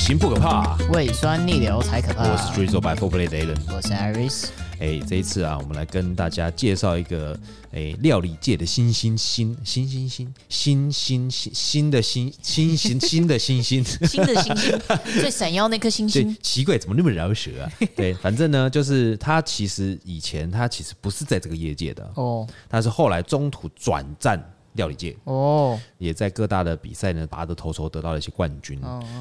型不可怕，胃酸逆流才可怕。我是 Drizzle by Four Play Allen，我是 Iris。哎，这一次啊，我们来跟大家介绍一个哎料理界的新星星新新星新新新新的新新新新的新星新的星星最闪耀那颗星星。奇怪，怎么那么饶舌啊？对，反正呢，就是他其实以前他其实不是在这个业界的哦，他是后来中途转战料理界哦，也在各大的比赛呢拔得头筹，得到了一些冠军。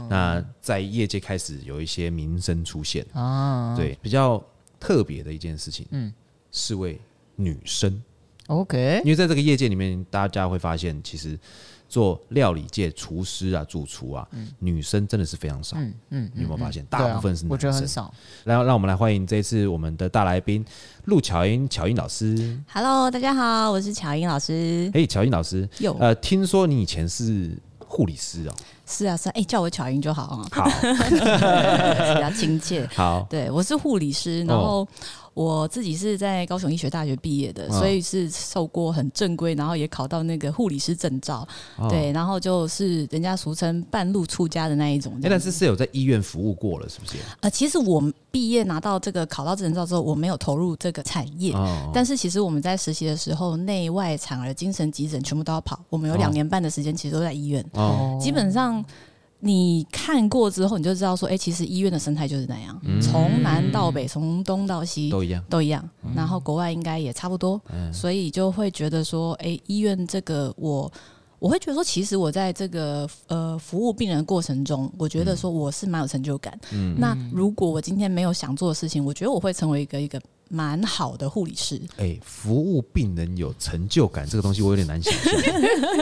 那在业界开始有一些名声出现。啊，对，比较。特别的一件事情，嗯，是位女生，OK，因为在这个业界里面，大家会发现，其实做料理界厨师啊、主厨啊，嗯、女生真的是非常少，嗯嗯，你有没有发现？大部分是男生，我觉得很少。然后，让我们来欢迎这一次我们的大来宾陆巧英、巧英老师。Hello，大家好，我是巧英老师。哎，巧英老师，有呃，听说你以前是护理师哦。是啊是啊，哎、欸，叫我巧云就好啊，好，比较亲切。好，对，我是护理师，然后我自己是在高雄医学大学毕业的，哦、所以是受过很正规，然后也考到那个护理师证照。哦、对，然后就是人家俗称半路出家的那一种。哎，但是是有在医院服务过了，是不是？呃，其实我毕业拿到这个考到证照之后，我没有投入这个产业，哦、但是其实我们在实习的时候，内外产儿、精神急诊全部都要跑。我们有两年半的时间，其实都在医院，哦、基本上。你看过之后，你就知道说，哎、欸，其实医院的生态就是那样，从、嗯、南到北，从东到西都一样，都一样。然后国外应该也差不多，嗯、所以就会觉得说，哎、欸，医院这个我，我会觉得说，其实我在这个呃服务病人的过程中，我觉得说我是蛮有成就感。嗯，那如果我今天没有想做的事情，我觉得我会成为一个一个蛮好的护理师。哎、欸，服务病人有成就感这个东西，我有点难想象。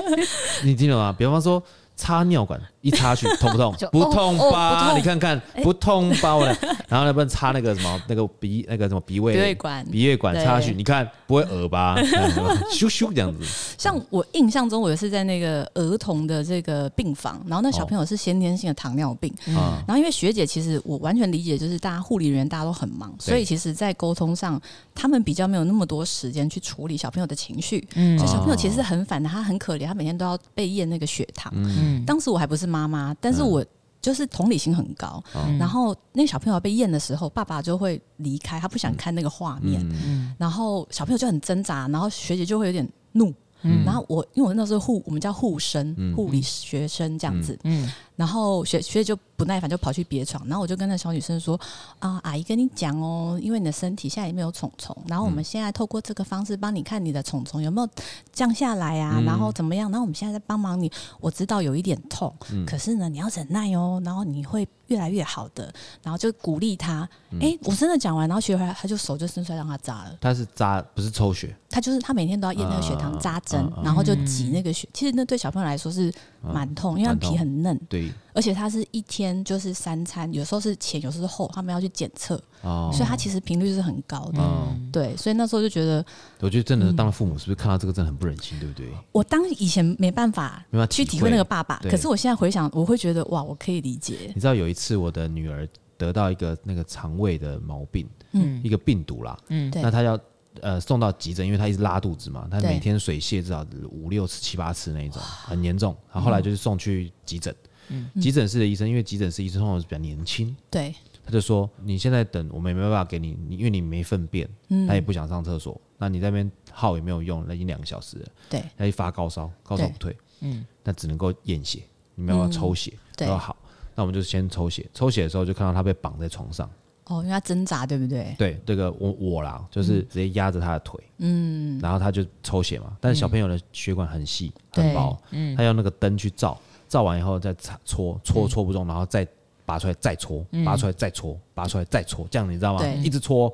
你听懂吗？比方说。插尿管一插去 痛不痛？不痛吧？你看看不痛吧？我然后那边插那个什么那个鼻那个什么鼻胃鼻胃管鼻胃管插去，你看不会耳吧？咻咻这样子。像我印象中，我也是在那个儿童的这个病房，然后那小朋友是先天性的糖尿病。然后因为学姐其实我完全理解，就是大家护理人员大家都很忙，所以其实在沟通上，他们比较没有那么多时间去处理小朋友的情绪。嗯，所以小朋友其实很烦的，他很可怜，他每天都要被验那个血糖。嗯。当时我还不是妈妈，但是我就是同理心很高。嗯、然后那个小朋友被验的时候，爸爸就会离开，他不想看那个画面。嗯、然后小朋友就很挣扎，然后学姐就会有点怒。嗯、然后我因为我那时候护，我们叫护生，护理学生这样子。嗯。嗯、然后学学姐就。不耐烦就跑去别床，然后我就跟那小女生说：“啊，阿姨跟你讲哦，因为你的身体现在也没有虫虫，然后我们现在透过这个方式帮你看你的虫虫有没有降下来啊，嗯、然后怎么样？然后我们现在在帮忙你，我知道有一点痛，嗯、可是呢，你要忍耐哦，然后你会越来越好的。然后就鼓励他。哎、嗯，我真的讲完，然后学回来，他就手就伸出来让他扎了。他是扎，不是抽血。他就是他每天都要验那个血糖，扎针，然后就挤那个血。其实那对小朋友来说是蛮痛，啊、因为他皮很嫩。对。而且它是一天就是三餐，有时候是前，有时候是后，他们要去检测，哦、所以它其实频率是很高的。嗯、对，所以那时候就觉得，我觉得真的是当了父母，是不是看到这个真的很不忍心，对不对？我当以前没办法去体会。那个爸爸，可是我现在回想，我会觉得哇，我可以理解。你知道有一次我的女儿得到一个那个肠胃的毛病，嗯，一个病毒啦，嗯，那她要呃送到急诊，因为他一直拉肚子嘛，他每天水泻至少五六次、七八次那一种，很严重。然后后来就是送去急诊。嗯，急诊室的医生，因为急诊室医生通常是比较年轻，对，他就说你现在等，我们也没办法给你，你因为你没粪便，嗯，他也不想上厕所，那你在那边耗也没有用，那已经两个小时了，对，他一发高烧，高烧不退，嗯，那只能够验血，你没有办法抽血，对，好，那我们就先抽血，抽血的时候就看到他被绑在床上，哦，因为他挣扎，对不对？对，这个我我啦，就是直接压着他的腿，嗯，然后他就抽血嘛，但是小朋友的血管很细很薄，嗯，他用那个灯去照。照完以后再搓搓搓不中，然后再拔出来再搓，拔出来再搓，拔出来再搓，这样你知道吗？一直搓。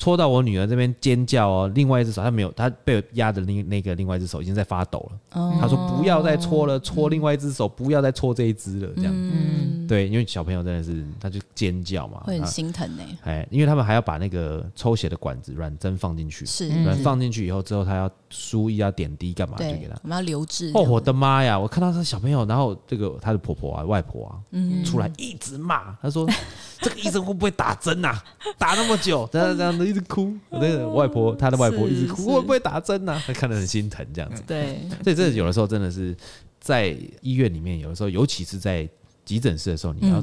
戳到我女儿这边尖叫哦，另外一只手她没有，她被压的那那个另外一只手已经在发抖了。哦，她说不要再戳了，戳另外一只手，不要再戳这一只了，这样。嗯，对，因为小朋友真的是，他就尖叫嘛，会很心疼呢。哎，因为他们还要把那个抽血的管子软针放进去，是，软放进去以后之后，他要输液要点滴干嘛？就给他，我们要留置。哦，我的妈呀！我看到这小朋友，然后这个他的婆婆啊、外婆啊，嗯，出来一直骂，他说这个医生会不会打针呐？打那么久，这样这样的。一直哭，我那个外婆，他的外婆一直哭，会不会打针呢？她看得很心疼，这样子。对，所以这有的时候真的是在医院里面，有的时候，尤其是在急诊室的时候，你要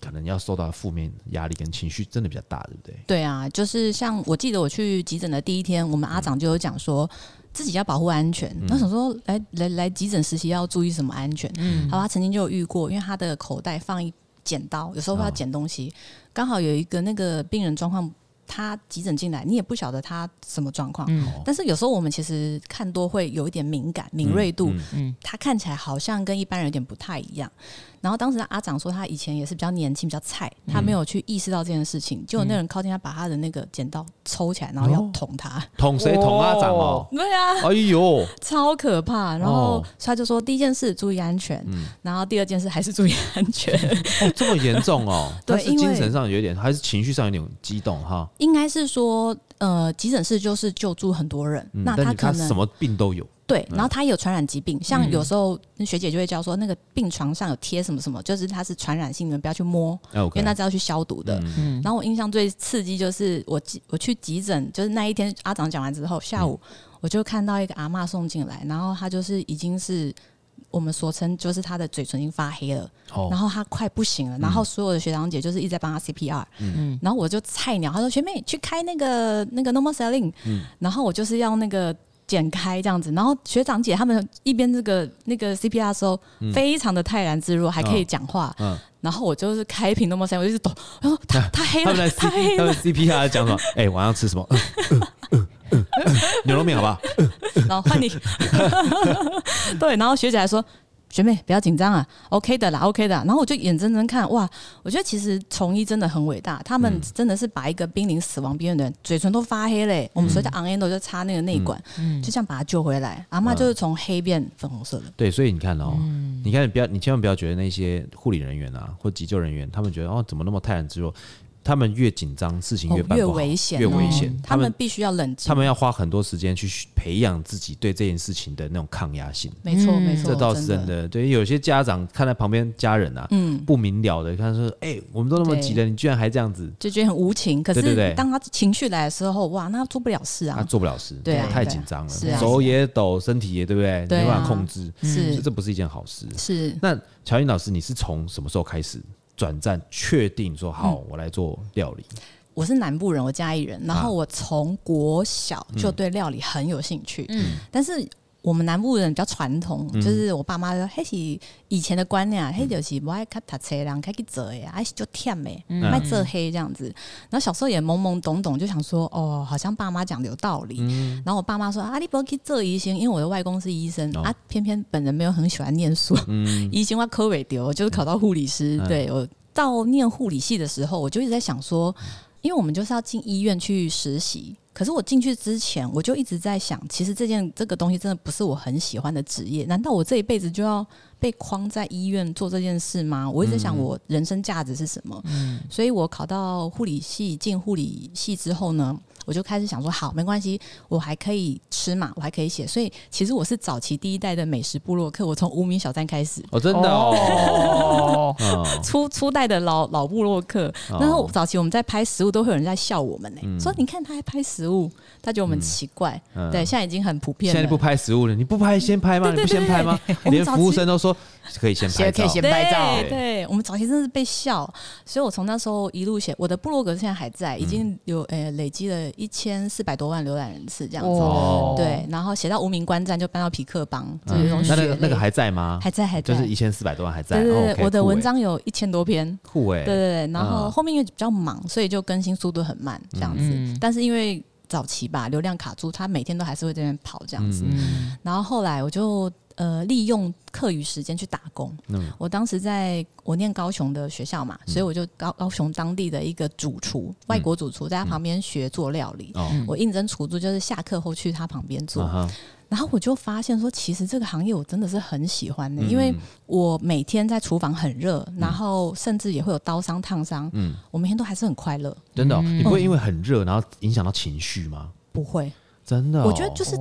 可能要受到负面压力跟情绪真的比较大，对不对？对啊，就是像我记得我去急诊的第一天，我们阿长就有讲说。自己要保护安全。那想说来来来急诊实习要注意什么安全？嗯，好，他曾经就有遇过，因为他的口袋放一剪刀，有时候会要剪东西，刚好有一个那个病人状况。他急诊进来，你也不晓得他什么状况。嗯，但是有时候我们其实看多会有一点敏感、敏锐度。嗯，嗯，他看起来好像跟一般人有点不太一样。然后当时阿长说，他以前也是比较年轻、比较菜，他没有去意识到这件事情。结果那人靠近他，把他的那个剪刀抽起来，然后要捅他。捅谁？捅阿长哦。对啊。哎呦，超可怕。然后他就说，第一件事注意安全。嗯。然后第二件事还是注意安全。哦，这么严重哦。对，是精神上有点，还是情绪上有点激动哈。应该是说，呃，急诊室就是救助很多人，嗯、那他可能什么病都有。对，然后他也有传染疾病，嗯、像有时候那学姐就会教说，那个病床上有贴什么什么，就是它是传染性，你们不要去摸因为那是要去消毒的。嗯、然后我印象最刺激就是我我去急诊，就是那一天阿长讲完之后，下午我就看到一个阿嬷送进来，然后她就是已经是。我们所称就是他的嘴唇已经发黑了，哦、然后他快不行了，然后所有的学长姐就是一直在帮他 CPR，嗯，然后我就菜鸟，他说学妹去开那个那个 normal saline，嗯，然后我就是要那个剪开这样子，然后学长姐他们一边这个那个 CPR 的时候，非常的泰然自若，还可以讲话，嗯，嗯然后我就是开一瓶 normal saline，我就一直抖，然后他他黑了，他黑了，CPR 讲什么？哎、欸，晚上吃什么？牛肉面好不好？然后换你。对，然后学姐还说：“学妹不要紧张啊，OK 的啦，OK 的。”然后我就眼睁睁看，哇！我觉得其实从医真的很伟大，他们真的是把一个濒临死亡边缘的人，嘴唇都发黑嘞。我们所谓的 on endo 就插那个内管，就这样把他救回来。阿妈就是从黑变粉红色的。对，所以你看哦，你看不要，你千万不要觉得那些护理人员啊或急救人员，他们觉得哦怎么那么泰然自若。他们越紧张，事情越办不好，越危险，越危险。他们必须要冷静，他们要花很多时间去培养自己对这件事情的那种抗压性。没错，没错，这倒是真的。对，有些家长看在旁边家人啊，嗯，不明了的，看说，哎，我们都那么急了，你居然还这样子，就觉得很无情。可是当他情绪来的时候，哇，那做不了事啊，他做不了事，对，太紧张了，手也抖，身体也对不对？没办法控制，是，这不是一件好事。是。那乔英老师，你是从什么时候开始转战，确定说好，我来做料理？我是南部人，我嘉义人，然后我从国小就对料理很有兴趣。嗯，但是我们南部人比较传统，就是我爸妈说，嘿是以前的观念，嘿就是不爱看读册，然后开去做呀，还是就甜的，卖做黑这样子。然后小时候也懵懵懂懂，就想说，哦，好像爸妈讲的有道理。然后我爸妈说，啊，你不要去做医生，因为我的外公是医生啊，偏偏本人没有很喜欢念书，医生我科尾丢，就是考到护理师。对，我到念护理系的时候，我就一直在想说。因为我们就是要进医院去实习，可是我进去之前，我就一直在想，其实这件这个东西真的不是我很喜欢的职业。难道我这一辈子就要被框在医院做这件事吗？我一直在想，我人生价值是什么？嗯，所以我考到护理系，进护理系之后呢，我就开始想说，好，没关系，我还可以吃嘛，我还可以写，所以其实我是早期第一代的美食部落客，我从无名小站开始，哦，真的哦，初初代的老老部落客，然后早期我们在拍食物，都会有人在笑我们呢，嗯、说你看他还拍食物，他觉得我们奇怪，嗯、对，现在已经很普遍了，现在不拍食物了，你不拍先拍吗？你不先拍吗？连服务生都说可以 先拍照，可以先拍照，对，对，我们早期真的是被笑，所以我从那时候一路写，我的部落格现在还在，已经有呃、欸、累积了。一千四百多万浏览人次这样子，哦、对，然后写到无名观战就搬到皮克邦，嗯、就是那那个那个还在吗？还在，还在，就是一千四百多万还在。对对对，哦 okay, 我的文章有一千多篇，酷哎，对对对，然后后面因为比较忙，所以就更新速度很慢这样子。嗯、但是因为早期吧，流量卡住，他每天都还是会在那边跑这样子。嗯、然后后来我就。呃，利用课余时间去打工。嗯，我当时在我念高雄的学校嘛，所以我就高高雄当地的一个主厨，外国主厨，在他旁边学做料理。哦，我应征厨助，就是下课后去他旁边做。然后我就发现说，其实这个行业我真的是很喜欢的，因为我每天在厨房很热，然后甚至也会有刀伤、烫伤。嗯，我每天都还是很快乐。真的，你不会因为很热然后影响到情绪吗？不会。真的、哦，我觉得就是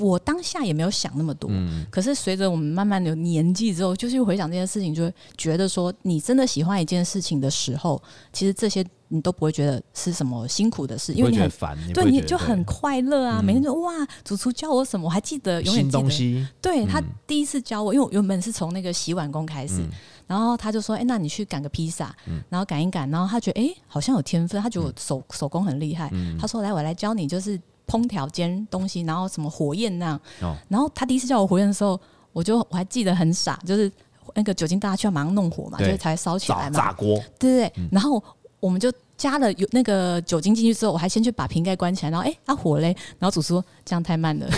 我当下也没有想那么多，嗯、可是随着我们慢慢的年纪之后，就是回想这件事情，就会觉得说，你真的喜欢一件事情的时候，其实这些你都不会觉得是什么辛苦的事，因为你很烦，对，你就很快乐啊，嗯、每天就哇，主厨教我什么，我还记得，永远记得，对他第一次教我，因为我原本是从那个洗碗工开始。嗯。然后他就说：“哎，那你去擀个披萨，然后擀一擀，然后他觉得哎，好像有天分，他觉得我手手工很厉害。他说：来，我来教你，就是烹调煎东西，然后什么火焰那样。然后他第一次叫我火焰的时候，我就我还记得很傻，就是那个酒精大家需要马上弄火嘛，就是才烧起来嘛。炸锅，对对对。然后我们就加了有那个酒精进去之后，我还先去把瓶盖关起来，然后哎，啊火嘞，然后主厨说这样太慢了。”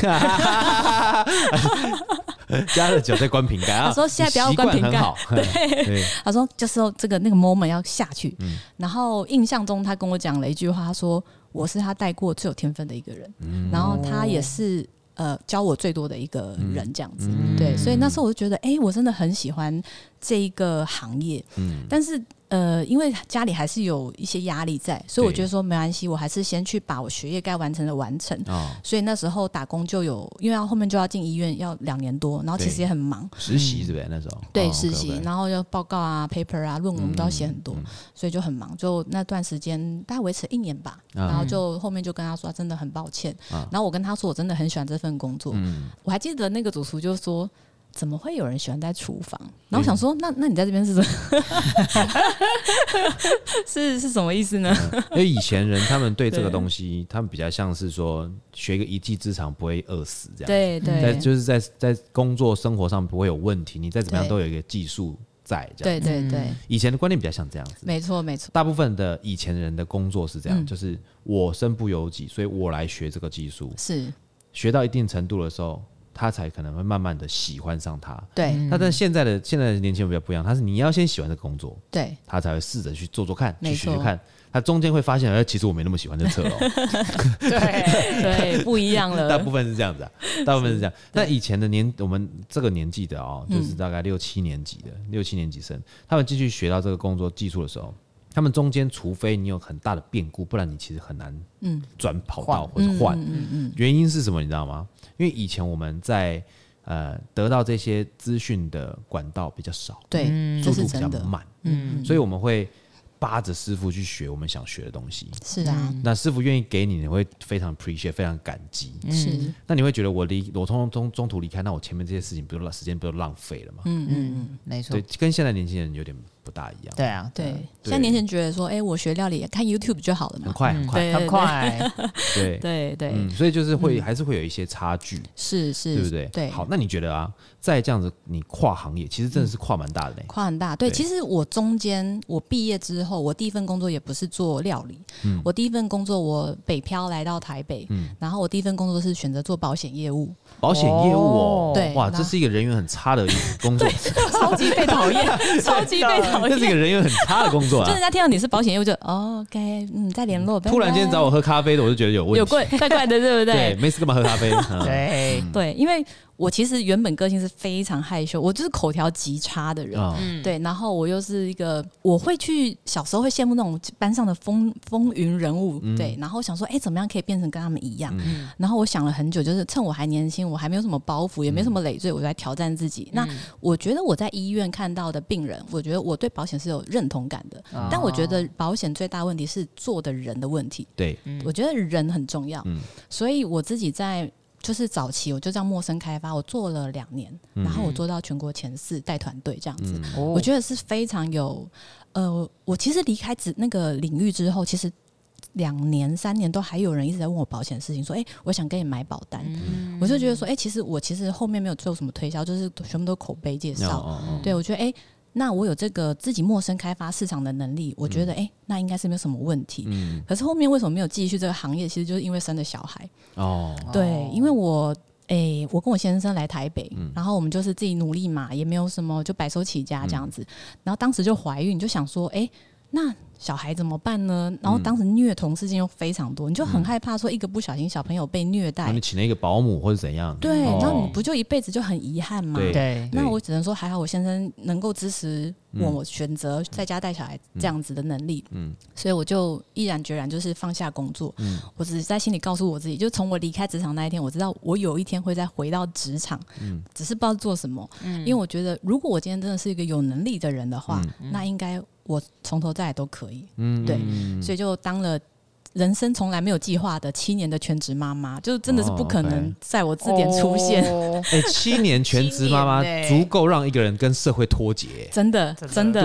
加了酒再关瓶盖。他说现在不要关瓶盖。对，他说就是说这个那个 moment 要下去。然后印象中他跟我讲了一句话，他说我是他带过最有天分的一个人，然后他也是呃教我最多的一个人，这样子。对，所以那时候我就觉得，哎，我真的很喜欢这一个行业。嗯，但是。呃，因为家里还是有一些压力在，所以我觉得说没关系，我还是先去把我学业该完成的完成。哦，所以那时候打工就有，因为要后面就要进医院，要两年多，然后其实也很忙。实习是不对？那时候对实习，然后要报告啊、paper 啊、论文都要写很多，所以就很忙。就那段时间大概维持一年吧，然后就后面就跟他说真的很抱歉。然后我跟他说我真的很喜欢这份工作。我还记得那个主厨就说。怎么会有人喜欢在厨房？然后我想说，那那你在这边是什么？是是什么意思呢？因为以前人他们对这个东西，他们比较像是说学个一技之长不会饿死这样。对对，在就是在在工作生活上不会有问题，你再怎么样都有一个技术在这样。对对对，以前的观念比较像这样子。没错没错，大部分的以前人的工作是这样，就是我身不由己，所以我来学这个技术。是学到一定程度的时候。他才可能会慢慢的喜欢上他。对，那但现在的现在的年轻人比较不一样，他是你要先喜欢这个工作，对，他才会试着去做做看，去学学看。他中间会发现，哎，其实我没那么喜欢这车哦。对对，不一样了。大部分是这样子啊，大部分是这样。那以前的年，我们这个年纪的哦，就是大概六七年级的六七年级生，他们继续学到这个工作技术的时候。他们中间，除非你有很大的变故，不然你其实很难嗯转跑道或者换。嗯嗯原因是什么？你知道吗？因为以前我们在呃得到这些资讯的管道比较少，对，速度比较慢，嗯，所以我们会。扒着师傅去学我们想学的东西，是啊。那师傅愿意给你，你会非常 appreciate，非常感激。是。那你会觉得我离我通中中途离开，那我前面这些事情，不就浪时间不就浪费了吗？嗯嗯嗯，没错。对，跟现在年轻人有点不大一样。对啊，对。现在年前觉得说，哎，我学料理看 YouTube 就好了嘛，很快很快很快。对对对。所以就是会还是会有一些差距。是是，对不对？对。好，那你觉得啊，在这样子你跨行业，其实真的是跨蛮大的嘞。跨很大。对，其实我中间我毕业之后，我第一份工作。也不是做料理，嗯，我第一份工作我北漂来到台北，嗯，然后我第一份工作是选择做保险业务，保险业务哦，对，哇，这是一个人缘很差的工作，超级被讨厌，超级被讨厌，这是一个人缘很差的工作啊，就人家听到你是保险业务就 OK，嗯，再联络，突然间找我喝咖啡的，我就觉得有问题，有怪怪怪的，对不对？对，没事干嘛喝咖啡？对对，因为。我其实原本个性是非常害羞，我就是口条极差的人，嗯、对。然后我又是一个，我会去小时候会羡慕那种班上的风风云人物，嗯、对。然后想说，哎，怎么样可以变成跟他们一样？嗯、然后我想了很久，就是趁我还年轻，我还没有什么包袱，也没什么累赘，我就来挑战自己。嗯、那我觉得我在医院看到的病人，我觉得我对保险是有认同感的。哦、但我觉得保险最大问题是做的人的问题。对，我觉得人很重要。嗯、所以我自己在。就是早期我就这样陌生开发，我做了两年，然后我做到全国前四带团队这样子，嗯、我觉得是非常有。呃，我其实离开职那个领域之后，其实两年三年都还有人一直在问我保险的事情，说：“哎、欸，我想跟你买保单。嗯”我就觉得说：“哎、欸，其实我其实后面没有做什么推销，就是全部都口碑介绍。哦哦哦”对，我觉得哎。欸那我有这个自己陌生开发市场的能力，我觉得哎、嗯欸，那应该是没有什么问题。嗯。可是后面为什么没有继续这个行业？其实就是因为生了小孩。哦。对，因为我哎、欸，我跟我先生来台北，嗯、然后我们就是自己努力嘛，也没有什么，就白手起家这样子。嗯、然后当时就怀孕，就想说，哎、欸，那小孩怎么办呢？然后当时虐童事件又非常多，你就很害怕说一个不小心小朋友被虐待，你请了一个保姆或者怎样？对，那你不就一辈子就很遗憾吗？对，那我只能说还好，我先生能够支持我选择在家带小孩这样子的能力，嗯，所以我就毅然决然就是放下工作，嗯，我只是在心里告诉我自己，就从我离开职场那一天，我知道我有一天会再回到职场，嗯，只是不知道做什么，嗯，因为我觉得如果我今天真的是一个有能力的人的话，那应该。我从头再来都可以，嗯，对，所以就当了人生从来没有计划的七年的全职妈妈，就真的是不可能在我字典出现。哎，七年全职妈妈足够让一个人跟社会脱节，真的，真的，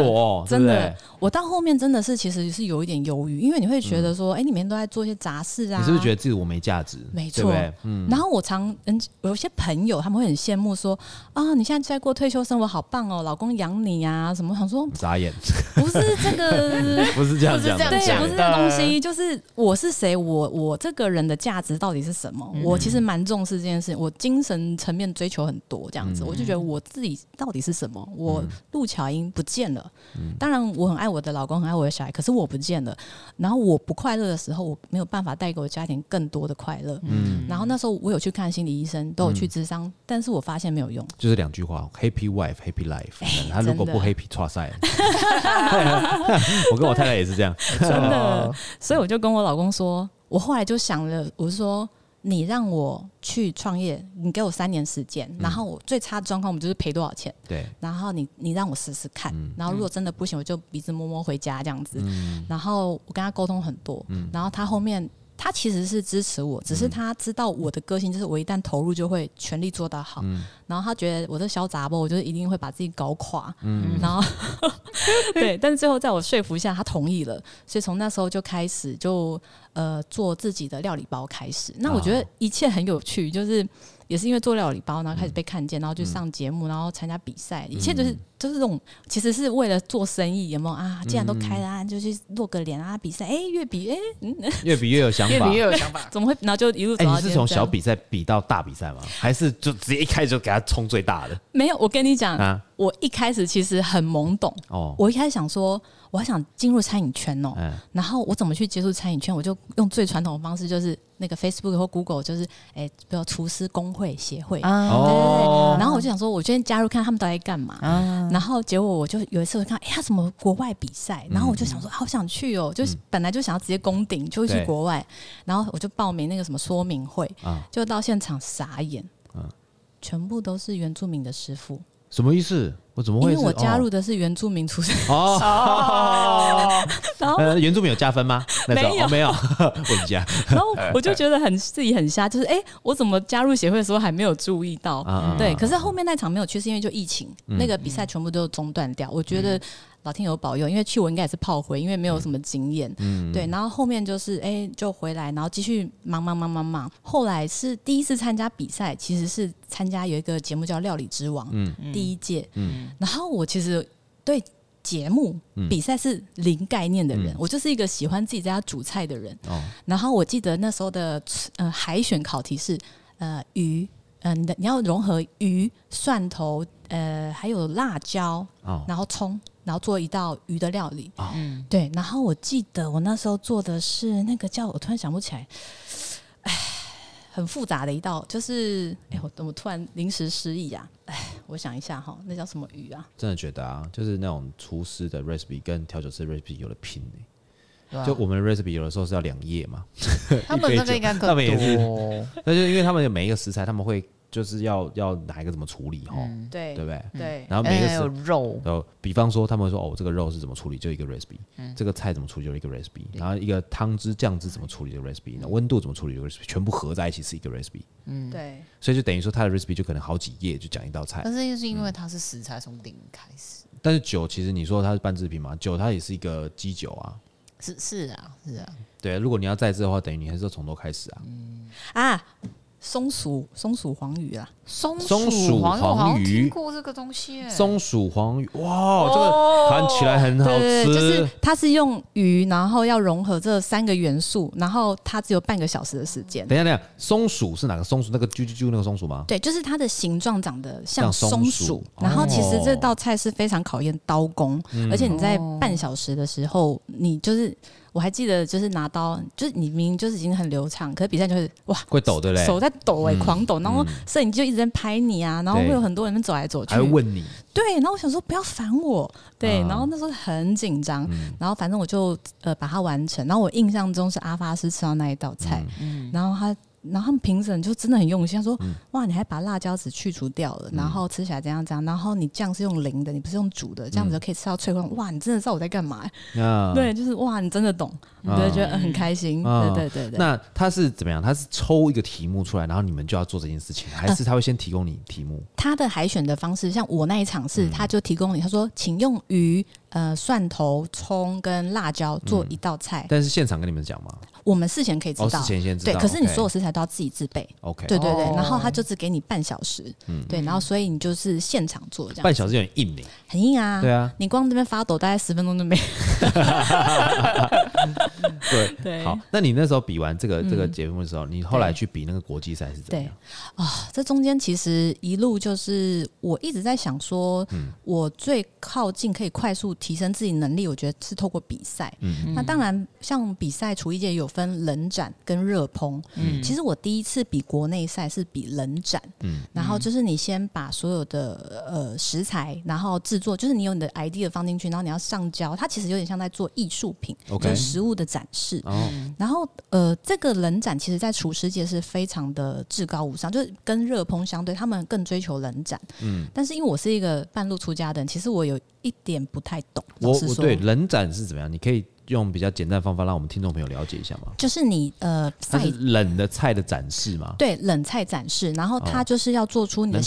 真的。我到后面真的是其实是有一点忧郁，因为你会觉得说，哎，你每天都在做一些杂事啊，你是不是觉得自己我没价值？没错，嗯。然后我常嗯，有些朋友他们会很羡慕说，啊，你现在在过退休生活，好棒哦，老公养你啊，什么？想说眨眼，不是这个，不是这样讲，对，不是这东西，就是我是谁，我我这个人的价值到底是什么？我其实蛮重视这件事，我精神层面追求很多，这样子，我就觉得我自己到底是什么？我陆巧英不见了，当然我很爱。我的老公很爱我的小孩，可是我不见了。然后我不快乐的时候，我没有办法带给我家庭更多的快乐。嗯，然后那时候我有去看心理医生，都有去咨商，嗯、但是我发现没有用。就是两句话：Happy wife, happy life。欸、他如果不 happy，差赛。我跟我太太也是这样，真的。所以我就跟我老公说，我后来就想了，我说。你让我去创业，你给我三年时间，然后我最差的状况，我们就是赔多少钱？对。然后你你让我试试看，然后如果真的不行，我就鼻子摸摸回家这样子。然后我跟他沟通很多，然后他后面。他其实是支持我，只是他知道我的个性，就是我一旦投入就会全力做到好。嗯、然后他觉得我这小杂包，我就是一定会把自己搞垮。嗯、然后 对，但是最后在我说服下，他同意了。所以从那时候就开始就呃做自己的料理包开始。那我觉得一切很有趣，就是。也是因为做料理包，然后开始被看见，然后就上节目，然后参加比赛，一切都是就是这种，其实是为了做生意，有没有啊？既然都开了，就去露个脸啊！比赛，哎，越比哎，越比越有想法，越比越有想法，怎么会？然后就一路走到。你是从小比赛比到大比赛吗？还是就直接一开始就给他冲最大的？没有，我跟你讲，啊我一开始其实很懵懂哦，我一开始想说。我还想进入餐饮圈哦，嗯、然后我怎么去接触餐饮圈？我就用最传统的方式，就是那个 Facebook 或 Google，就是哎，比如厨师工会协会啊，对对对。然后我就想说，我先加入看他们到底干嘛。啊、然后结果我就有一次我看，哎，他什么国外比赛？然后我就想说，好想去哦，就是本来就想要直接攻顶，就去国外。然后我就报名那个什么说明会，啊、就到现场傻眼，啊、全部都是原住民的师傅。什么意思？我怎么会？因为我加入的是原住民出身哦。然后原住民有加分吗？没有，没有。问一下。然后我就觉得很自己很瞎，就是哎，我怎么加入协会的时候还没有注意到？对，可是后面那场没有去，是因为就疫情，那个比赛全部都中断掉。我觉得。老天有保佑，因为去我应该也是炮灰，因为没有什么经验。嗯，对，然后后面就是哎、欸，就回来，然后继续忙忙忙忙忙。后来是第一次参加比赛，其实是参加有一个节目叫《料理之王》，嗯，第一届。嗯，然后我其实对节目比赛是零概念的人，嗯、我就是一个喜欢自己在家煮菜的人。哦，然后我记得那时候的呃海选考题是呃鱼，嗯、呃，你你要融合鱼、蒜头，呃，还有辣椒，哦，然后葱。然后做一道鱼的料理，嗯，对。然后我记得我那时候做的是那个叫，我突然想不起来，哎，很复杂的一道，就是，哎，我怎么突然临时失忆呀？哎，我想一下哈，那叫什么鱼啊？真的觉得啊，就是那种厨师的 recipe 跟调酒师 recipe 有了拼的，就我们的 recipe 有的时候是要两页嘛，他们那边应该 更多，他们也是，那就因为他们有每一个食材，他们会。就是要要哪一个怎么处理哈？对对不对？对。然后每个是肉，然后比方说他们会说哦，这个肉是怎么处理，就一个 recipe。这个菜怎么处理，就一个 recipe。然后一个汤汁酱汁怎么处理，就 recipe。那温度怎么处理，就 recipe。全部合在一起是一个 recipe。嗯，对。所以就等于说，它的 recipe 就可能好几页就讲一道菜。但是就是因为它是食材从零开始。但是酒其实你说它是半制品嘛，酒它也是一个基酒啊。是是啊是啊。对，如果你要再制的话，等于你还是要从头开始啊。嗯啊。松鼠松鼠黄鱼啊，松松鼠黄鱼，我好像听过这个东西。松鼠黄鱼，哇，这个看起来很好吃。就是它是用鱼，然后要融合这三个元素，然后它只有半个小时的时间。等一下，等一下，松鼠是哪个松鼠？那个啾啾啾那个松鼠吗？对，就是它的形状长得像松鼠。然后其实这道菜是非常考验刀工，而且你在半小时的时候，你就是。我还记得，就是拿刀，就是你明明就是已经很流畅，可是比赛就是哇，会抖的嘞，手在抖哎、欸，狂抖，然后摄影机就一直在拍你啊，然后会有很多人走来走去，还会问你，对，然后我想说不要烦我，对，然后那时候很紧张，然后反正我就呃把它完成，然后我印象中是阿发师吃到那一道菜，嗯。然后他。然后他们评审就真的很用心，他说：“嗯、哇，你还把辣椒籽去除掉了，嗯、然后吃起来怎样怎样？然后你酱是用淋的，你不是用煮的，这样子就可以吃到脆口。嗯、哇，你真的知道我在干嘛、欸？啊、对，就是哇，你真的懂，我就、啊、觉得很开心。啊、对对对对。那他是怎么样？他是抽一个题目出来，然后你们就要做这件事情，还是他会先提供你题目？呃、他的海选的方式，像我那一场是，他就提供你，他说，请用鱼。”呃，蒜头、葱跟辣椒做一道菜，但是现场跟你们讲吗？我们事前可以知道，事前先知道。对，可是你所有食材都要自己自备。OK，对对对，然后他就只给你半小时，嗯，对，然后所以你就是现场做这样。半小时有点硬嘞，很硬啊。对啊，你光这边发抖，大概十分钟就没。对对，好，那你那时候比完这个这个节目的时候，你后来去比那个国际赛是怎么样？啊，这中间其实一路就是我一直在想说，我最靠近可以快速。提升自己能力，我觉得是透过比赛。嗯，那当然，像比赛厨艺界有分冷展跟热烹。嗯，其实我第一次比国内赛是比冷展。嗯，然后就是你先把所有的呃食材，然后制作，就是你有你的 idea 放进去，然后你要上交，它其实有点像在做艺术品，就是食物的展示。哦，然后呃，这个冷展其实在厨师界是非常的至高无上，就是跟热烹相对，他们更追求冷展。嗯，但是因为我是一个半路出家的人，其实我有一点不太懂。我我对冷展是怎么样？你可以用比较简单的方法让我们听众朋友了解一下吗？就是你呃，它是冷的菜的展示嘛？对，冷菜展示，然后它就是要做出你的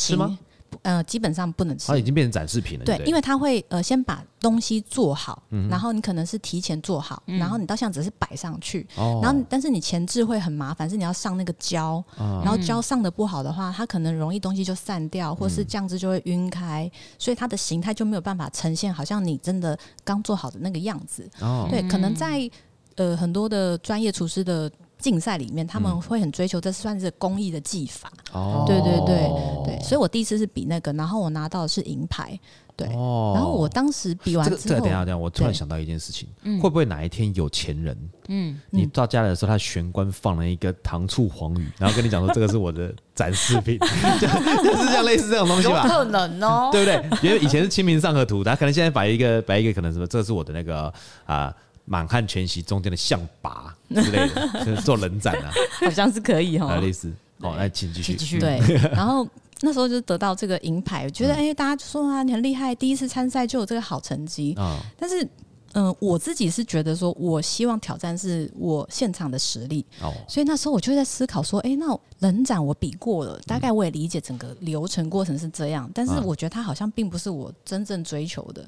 呃，基本上不能吃。它已经变成展示品了。对，因为它会呃先把东西做好，然后你可能是提前做好，然后你到现在只是摆上去，然后但是你前置会很麻烦，是你要上那个胶，然后胶上的不好的话，它可能容易东西就散掉，或是酱汁就会晕开，所以它的形态就没有办法呈现，好像你真的刚做好的那个样子。对，可能在呃很多的专业厨师的。竞赛里面，他们会很追求，这算是工艺的技法。哦，对对对对，所以我第一次是比那个，然后我拿到的是银牌。对，然后我当时比完之后，这个等下等下，我突然想到一件事情，会不会哪一天有钱人，嗯，你到家里的时候，他玄关放了一个糖醋黄鱼，然后跟你讲说这个是我的展示品，就就是像类似这种东西吧？有可能哦，对不对？因为以前是《清明上河图》，他可能现在摆一个摆一个，可能什么，这是我的那个啊。满汉全席中间的象拔之类的，就是做冷展啊，好像是可以哈，类似。好，来请继续继续。对，然后那时候就得到这个银牌，我觉得哎，大家就说啊，你很厉害，第一次参赛就有这个好成绩啊。但是，嗯，我自己是觉得说，我希望挑战是我现场的实力哦。所以那时候我就在思考说，哎，那冷展我比过了，大概我也理解整个流程过程是这样，但是我觉得它好像并不是我真正追求的。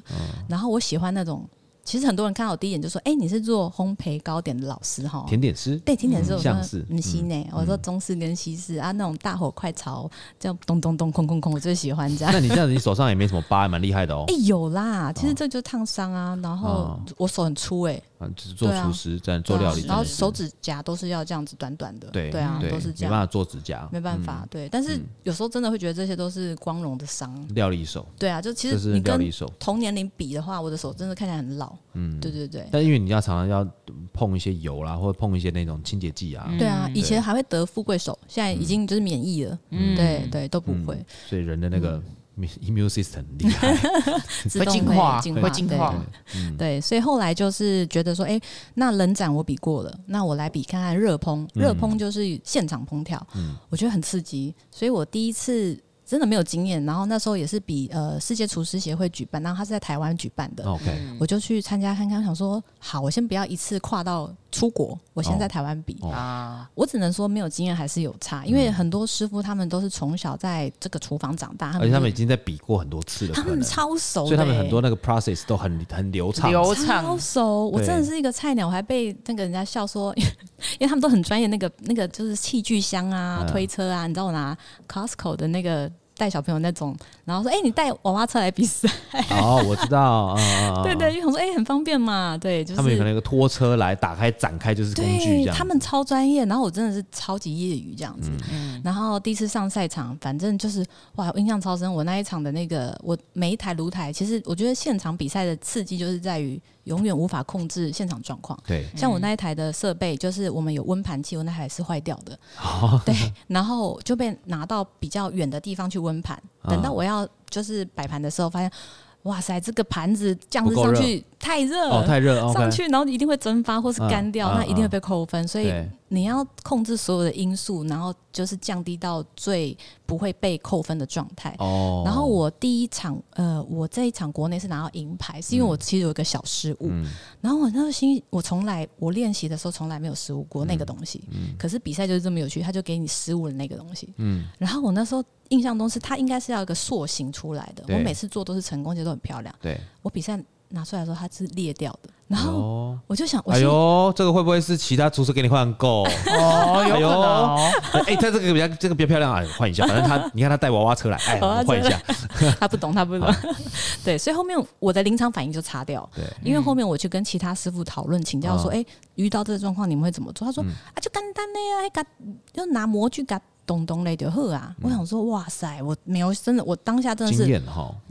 然后我喜欢那种。其实很多人看到我第一眼就说：“哎，你是做烘焙糕点的老师哈？”甜点师对，甜点师我说嗯西内？我说中式跟西式啊，那种大火快炒，这样咚咚咚空空空，我最喜欢这样。那你这样子，你手上也没什么疤，蛮厉害的哦。哎，有啦，其实这就是烫伤啊，然后我手很粗哎。就是做厨师在做料理，然后手指甲都是要这样子短短的，对对啊，都是这样，没办法做指甲，没办法，对。但是有时候真的会觉得这些都是光荣的伤。料理手，对啊，就其实你跟同年龄比的话，我的手真的看起来很老，嗯，对对对。但因为你要常常要碰一些油啦，或者碰一些那种清洁剂啊，对啊，以前还会得富贵手，现在已经就是免疫了，嗯，对对都不会。所以人的那个。immune system 厉害，会进化，会进化。对，所以后来就是觉得说，哎，那冷展我比过了，那我来比看看热烹。热烹就是现场烹调，我觉得很刺激。所以我第一次真的没有经验。然后那时候也是比呃世界厨师协会举办，然后他是在台湾举办的。OK，我就去参加看看，想说好，我先不要一次跨到出国，我先在台湾比啊。我只能说没有经验还是有差，因为很多师傅他们都是从小在这个厨房长大，而且他们已经在比过很多次了，他们超熟，所以他们很多那个 process 都很很流畅，流畅，超熟。我真的是一个菜鸟，我还被那个人家笑说，因为他们都很专业，那个那个就是器具箱啊、推车啊，你知道我拿 Costco 的那个。带小朋友那种，然后说：“哎、欸，你带娃娃车来比赛？” 哦，我知道，对对，因为我说：“哎、欸，很方便嘛。”对，就是他们有可能一个拖车来打开展开就是工具这样。他们超专业，然后我真的是超级业余这样子。嗯、然后第一次上赛场，反正就是哇，我印象超深。我那一场的那个，我每一台炉台，其实我觉得现场比赛的刺激就是在于。永远无法控制现场状况。对，像我那一台的设备，就是我们有温盘器，我那台是坏掉的。哦、对，然后就被拿到比较远的地方去温盘。等到我要就是摆盘的时候，发现。哇塞，这个盘子降温上去太热了，哦，太热，上去然后一定会蒸发或是干掉，那一定会被扣分。所以你要控制所有的因素，然后就是降低到最不会被扣分的状态。哦。然后我第一场，呃，我这一场国内是拿到银牌，是因为我其实有一个小失误。然后我那个心，我从来我练习的时候从来没有失误过那个东西。可是比赛就是这么有趣，他就给你失误的那个东西。嗯。然后我那时候。印象中是它应该是要一个塑形出来的，对我每次做都是成功，就都很漂亮。对，我比赛拿出来的时候它是裂掉的，然后我就想，哎呦，这个会不会是其他厨师给你换够？哦，有可能。哎，他 这个比较这个比较漂亮啊，换一下。反正他，你看他带娃娃车来，哎，换一下。他不懂，他不懂。对，所以后面我的临场反应就擦掉。对，因为后面我去跟其他师傅讨论请教说，哎，遇到这个状况你们会怎么做？他说啊，就简单的呀，就拿模具给。东东类就好啊！我想说，哇塞，我没有真的，我当下真的是，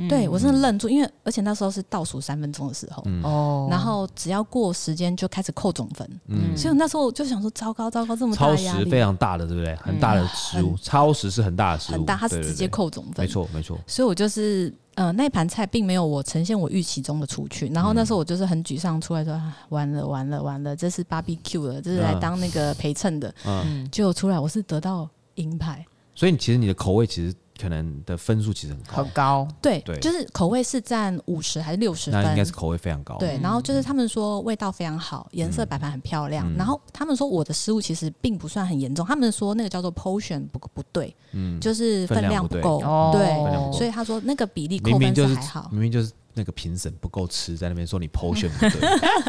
对我真的愣住，因为而且那时候是倒数三分钟的时候，哦，然后只要过时间就开始扣总分，嗯，所以那时候我就想说，糟糕糟糕，这么大压力，超时非常大的，对不对？很大的失误，超时是很大的失误，很大，它是直接扣总分，没错没错。所以我就是，呃，那盘菜并没有我呈现我预期中的出去，然后那时候我就是很沮丧，出来说，完了完了完了，这是 BBQ 了，这是来当那个陪衬的，嗯，结果出来我是得到银牌。所以，其实你的口味其实可能的分数其实很高，很高。对对，就是口味是占五十还是六十分？那应该是口味非常高。对，然后就是他们说味道非常好，颜色摆盘很漂亮。然后他们说我的失误其实并不算很严重，他们说那个叫做 portion 不不对，嗯，就是分量不够，对，所以他说那个比例扣分是还好，明明就是。那个评审不够吃，在那边说你 portion 不对，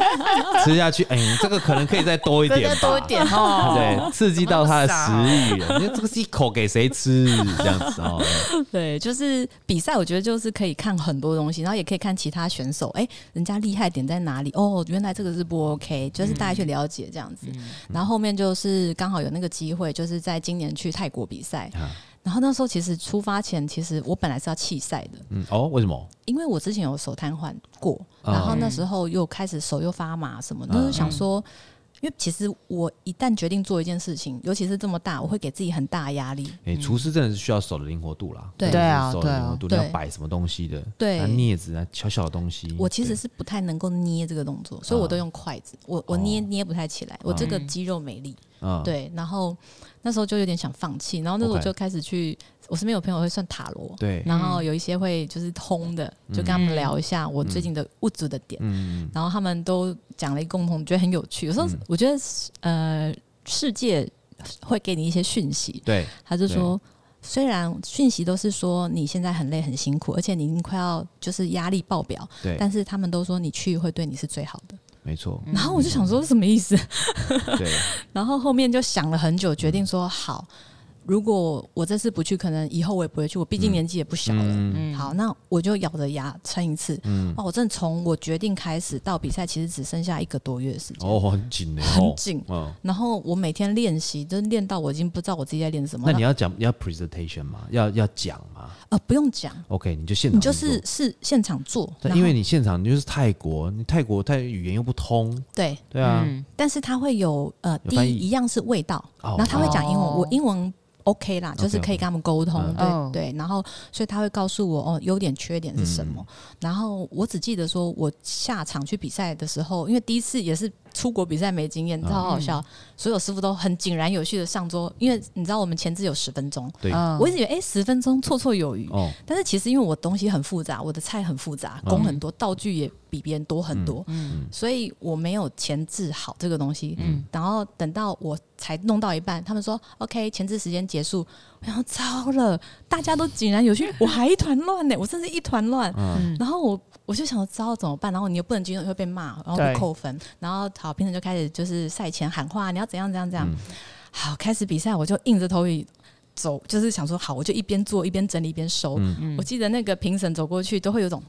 吃下去，哎，这个可能可以再多一点吧，多一点哦，对，刺激到他的食欲，因为这个是一口给谁吃这样子哦。对，就是比赛，我觉得就是可以看很多东西，然后也可以看其他选手，哎，人家厉害点在哪里？哦，原来这个是不 OK，就是大家去了解这样子。然后后面就是刚好有那个机会，就是在今年去泰国比赛。然后那时候其实出发前，其实我本来是要弃赛的。嗯哦，为什么？因为我之前有手瘫痪过，然后那时候又开始手又发麻什么的，就是想说，因为其实我一旦决定做一件事情，尤其是这么大，我会给自己很大的压力。哎，厨师真的是需要手的灵活度啦。对啊，手的灵活度，你要摆什么东西的？对，镊子啊，小小的东西。我其实是不太能够捏这个动作，所以我都用筷子。我我捏捏不太起来，我这个肌肉没力。嗯对，然后。那时候就有点想放弃，然后那时候我就开始去，我身边有朋友会算塔罗，对，然后有一些会就是通的，就跟他们聊一下我最近的物质的点，嗯，然后他们都讲了一个共同，觉得很有趣。有时候我觉得，呃，世界会给你一些讯息，对，他就说，虽然讯息都是说你现在很累很辛苦，而且你已经快要就是压力爆表，对，但是他们都说你去会对你是最好的。没错，然后我就想说是什么意思？对，然后后面就想了很久，决定说好。如果我这次不去，可能以后我也不会去。我毕竟年纪也不小了。嗯，好，那我就咬着牙撑一次。嗯，哦，我真的从我决定开始到比赛，其实只剩下一个多月的时间。哦，很紧的，很紧。嗯，然后我每天练习，就是练到我已经不知道我自己在练什么。那你要讲要 presentation 吗？要要讲吗？呃，不用讲。OK，你就现场，你就是是现场做。因为你现场你就是泰国，你泰国泰语言又不通。对对啊。但是他会有呃，第一一样是味道，然后他会讲英文，我英文。OK 啦，就是可以跟他们沟通，okay, okay. 对对，然后所以他会告诉我哦，优点缺点是什么。嗯、然后我只记得说，我下场去比赛的时候，因为第一次也是出国比赛没经验，超好笑。所有师傅都很井然有序的上桌，因为你知道我们前置有十分钟，对，我一直以为哎十分钟绰绰有余，但是其实因为我东西很复杂，我的菜很复杂，工很多，道具也比别人多很多，嗯。所以我没有前置好这个东西，嗯。然后等到我才弄到一半，他们说 OK 前置时间结束，然后糟了，大家都井然有序，我还一团乱呢，我甚至一团乱，嗯。然后我。我就想说，知道怎么办？然后你又不能举手，会被骂，然后被扣分。然后好，评审就开始就是赛前喊话，你要怎样怎样怎样。嗯、好，开始比赛，我就硬着头皮走，就是想说好，我就一边做一边整理一边收。嗯。嗯、我记得那个评审走过去都会有种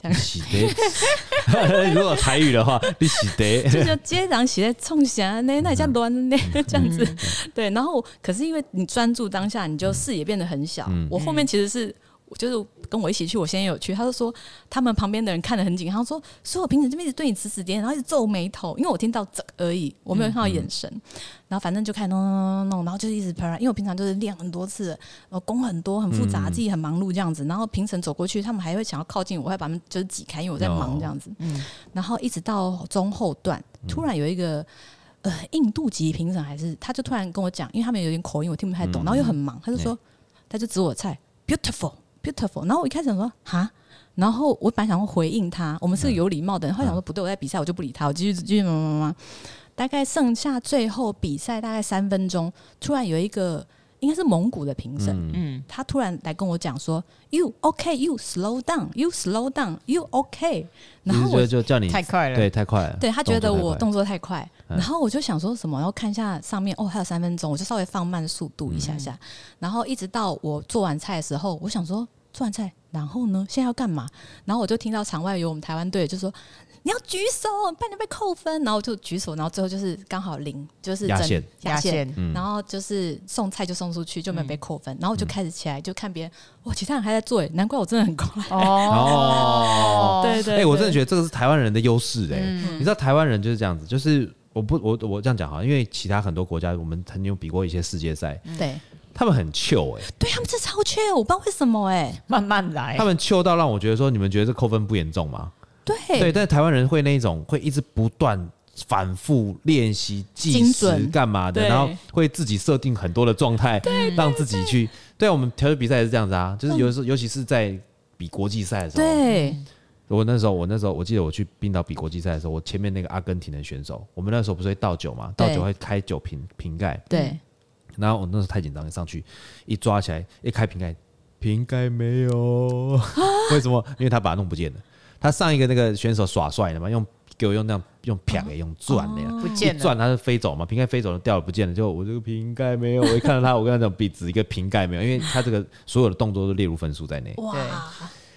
这样。洗的，如果台语的话，你洗的，就接长洗的冲响，那那叫乱那 这样子。嗯、对，然后可是因为你专注当下，你就视野变得很小。嗯、我后面其实是。就是跟我一起去，我先有去。他就说他们旁边的人看得很紧，他说所有评审这边一直对你指指点点，然后一直皱眉头，因为我听到这而已，我没有看到眼神。嗯、然后反正就开始弄弄弄弄，然后就是一直拍。因为我平常就是练很多次，然后功很多很复杂，自己很忙碌这样子。然后评审走过去，他们还会想要靠近我，我会把他们就是挤开，因为我在忙这样子。嗯。然后一直到中后段，突然有一个呃印度籍评审还是他就突然跟我讲，因为他们有点口音，我听不太懂，然后又很忙，他就说他就指我菜 beautiful。Beautiful，然后我一开始想说哈，然后我本来想要回应他，我们是个有礼貌的人，后来想说不对，我在比赛，我就不理他，我继续继续忙忙忙。大概剩下最后比赛大概三分钟，突然有一个应该是蒙古的评审，嗯，他突然来跟我讲说，You OK？You slow down？You slow down？You OK？然后我就叫你太快了，对，太快了，对他觉得我动作太快，然后我就想说什么，然后看一下上面，哦，还有三分钟，我就稍微放慢速度一下下，然后一直到我做完菜的时候，我想说。做完菜，然后呢？现在要干嘛？然后我就听到场外有我们台湾队，就说你要举手，不然你被扣分。然后我就举手，然后最后就是刚好零，就是压线压线，然后就是送菜就送出去，就没有被扣分。然后我就开始起来就看别人，哇，其他人还在做哎，难怪我真的很快哦。对对，哎，我真的觉得这个是台湾人的优势哎。你知道台湾人就是这样子，就是我不我我这样讲哈，因为其他很多国家我们曾经有比过一些世界赛，对。他们很 chill 哎，对他们这超 chill，我不知道为什么哎、欸，慢慢来。他们 chill 到让我觉得说，你们觉得这扣分不严重吗？对对，但是台湾人会那一种，会一直不断反复练习计时干嘛的，然后会自己设定很多的状态，让自己去。对，我们调酒比赛也是这样子啊，就是有时候，尤其是在比国际赛的时候，对。我那时候，我那时候我记得我去冰岛比国际赛的时候，我前面那个阿根廷的选手，我们那时候不是会倒酒嘛，倒酒会开酒瓶瓶盖，对。然后我那时候太紧张，一上去一抓起来，一开瓶盖，瓶盖没有，为什么？因为他把它弄不见了。他上一个那个选手耍帅的嘛，用给我用那样用啪给用转那样，不见了，转他是飞走嘛，瓶盖飞走了，掉了不见了。就我这个瓶盖没有，我一看到他，我跟他讲，比指一个瓶盖没有，因为他这个所有的动作都列入分数在内。哇！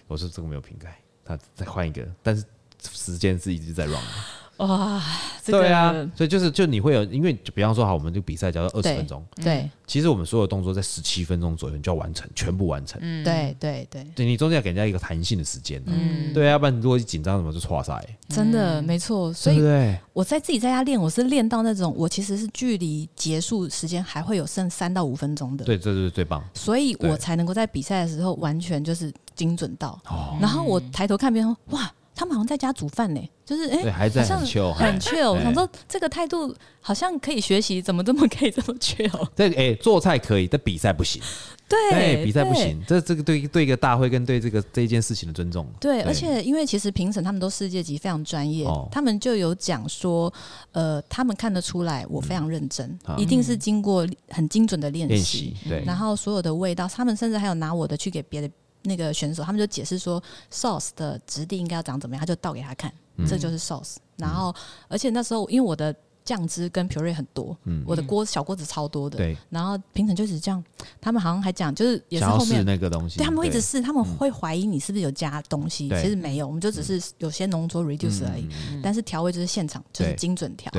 我说这个没有瓶盖，他再换一个，但是时间是一直在 run。哇，这个、对啊，所以就是就你会有，因为就比方说好，我们这个比赛叫做二十分钟，对，其实我们所有动作在十七分钟左右你就要完成，全部完成，嗯，对对对，对你中间要给人家一个弹性的时间，嗯，对，要不然如果紧张什么就错赛，真的没错，所以我在自己在家练，我是练到那种我其实是距离结束时间还会有剩三到五分钟的，对，这是最棒，所以我才能够在比赛的时候完全就是精准到，哦，然后我抬头看别人，哇。他们好像在家煮饭呢，就是哎，还在很 chill，很 chill。我想说这个态度好像可以学习，怎么这么可以这么 chill？这哎，做菜可以，但比赛不行。对，比赛不行。这这个对对一个大会跟对这个这一件事情的尊重。对，而且因为其实评审他们都世界级，非常专业，他们就有讲说，呃，他们看得出来我非常认真，一定是经过很精准的练习。对，然后所有的味道，他们甚至还有拿我的去给别的。那个选手，他们就解释说，sauce 的质地应该要长怎么样，他就倒给他看，嗯、这就是 sauce。然后，而且那时候因为我的酱汁跟 puree 很多，嗯、我的锅小锅子超多的，对。然后评审就是这样，他们好像还讲，就是也是后面那个东西，对，他们会一直试，他们会怀疑你是不是有加东西，其实没有，我们就只是有些浓缩 reduce 而已。但是调味就是现场，就是精准调。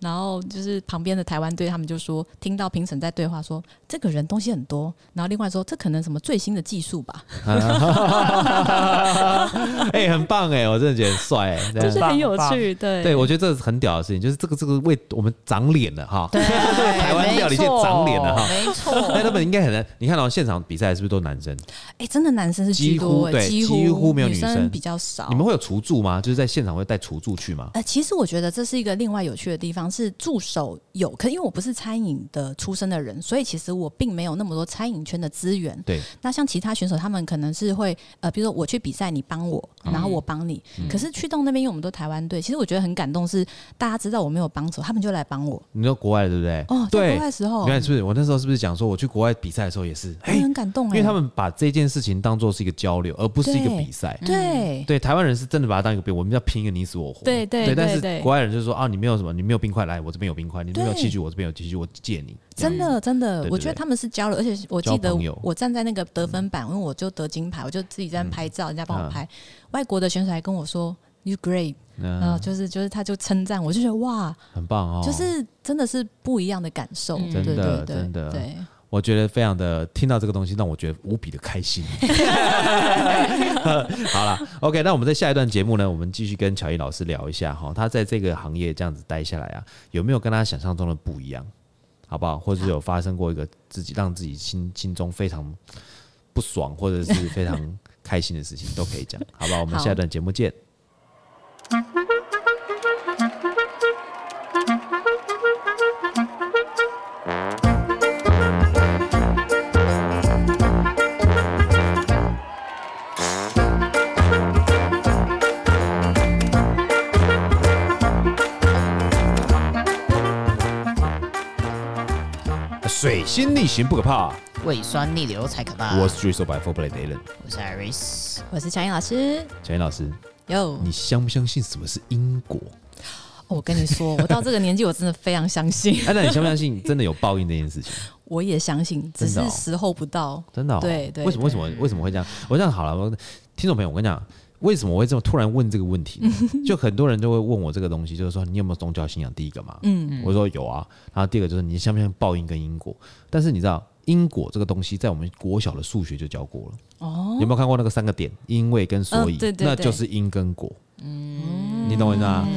对。然后就是旁边的台湾队，他们就说听到评审在对话说，这个人东西很多，然后另外说这可能什么最新的技术吧。哎、欸，很棒哎，我真的觉得很帅，就是很有趣。对，对我觉得这是很屌的事情，就是这个这个为我们长脸了哈。对，台湾料理界长脸了哈。没错，那他们应该很难。你看到现场比赛是不是都男生？哎、欸，真的男生是几乎对，几乎没有女生，比较少。你们会有厨助吗？就是在现场会带厨助去吗？呃，其实我觉得这是一个另外有趣的地方，是助手有，可因为我不是餐饮的出身的人，所以其实我并没有那么多餐饮圈的资源。对，那像其他选手，他们可能是会呃，比如说我去比赛，你帮我，然后我帮你。嗯、可是去动那边，因为我们都台湾队，其实我觉得很感动，是大家知道我没有帮手，他们就来帮我。你说国外对不对？哦，对，国外的时候，你看是不是？我那时候是不是讲说我去国外比赛的时候也是，欸、很感动、欸，因为他们把这件事情当做是一个交流，而不是一个比赛。对，对，对，台湾人是真的把它当一个比，我们要拼一个你死我活。对对对，但是国外人就是说啊，你没有什么，你没有冰块，来我这边有冰块，你没有器具，我这边有器具，我借你。真的真的，我觉得他们是交流，而且我记得我站在那个得分板，因为我就得金牌，我就自己在那拍照，人家帮我拍。外国的选手还跟我说 “You great”，然后就是就是他就称赞我，就觉得哇，很棒哦，就是真的是不一样的感受，真的真的。对。我觉得非常的听到这个东西，让我觉得无比的开心。好了，OK，那我们在下一段节目呢，我们继续跟乔伊老师聊一下哈，他在这个行业这样子待下来啊，有没有跟他想象中的不一样？好不好？或者有发生过一个自己让自己心心中非常不爽，或者是非常开心的事情，都可以讲，好不好？我们下一段节目见。水星逆行不可怕，胃酸逆流才可怕。我是 Drizzle by Four Play Allen，我是 Iris，我是乔英老师。乔英老师，哟，你相不相信什么是因果？我跟你说，我到这个年纪，我真的非常相信。哎，那你相不相信真的有报应这件事情？我也相信，只是时候不到。真的、哦？对对。为什么？为什么？为什么会这样？我这样好了，我听众朋友，我跟你讲。为什么我会这么突然问这个问题？就很多人都会问我这个东西，就是说你有没有宗教信仰？第一个嘛，嗯，我说有啊。然后第二个就是你相不相信报应跟因果？但是你知道因果这个东西，在我们国小的数学就教过了。哦，有没有看过那个三个点？因为跟所以，哦、对对对，那就是因跟果。嗯，你懂我意思吗？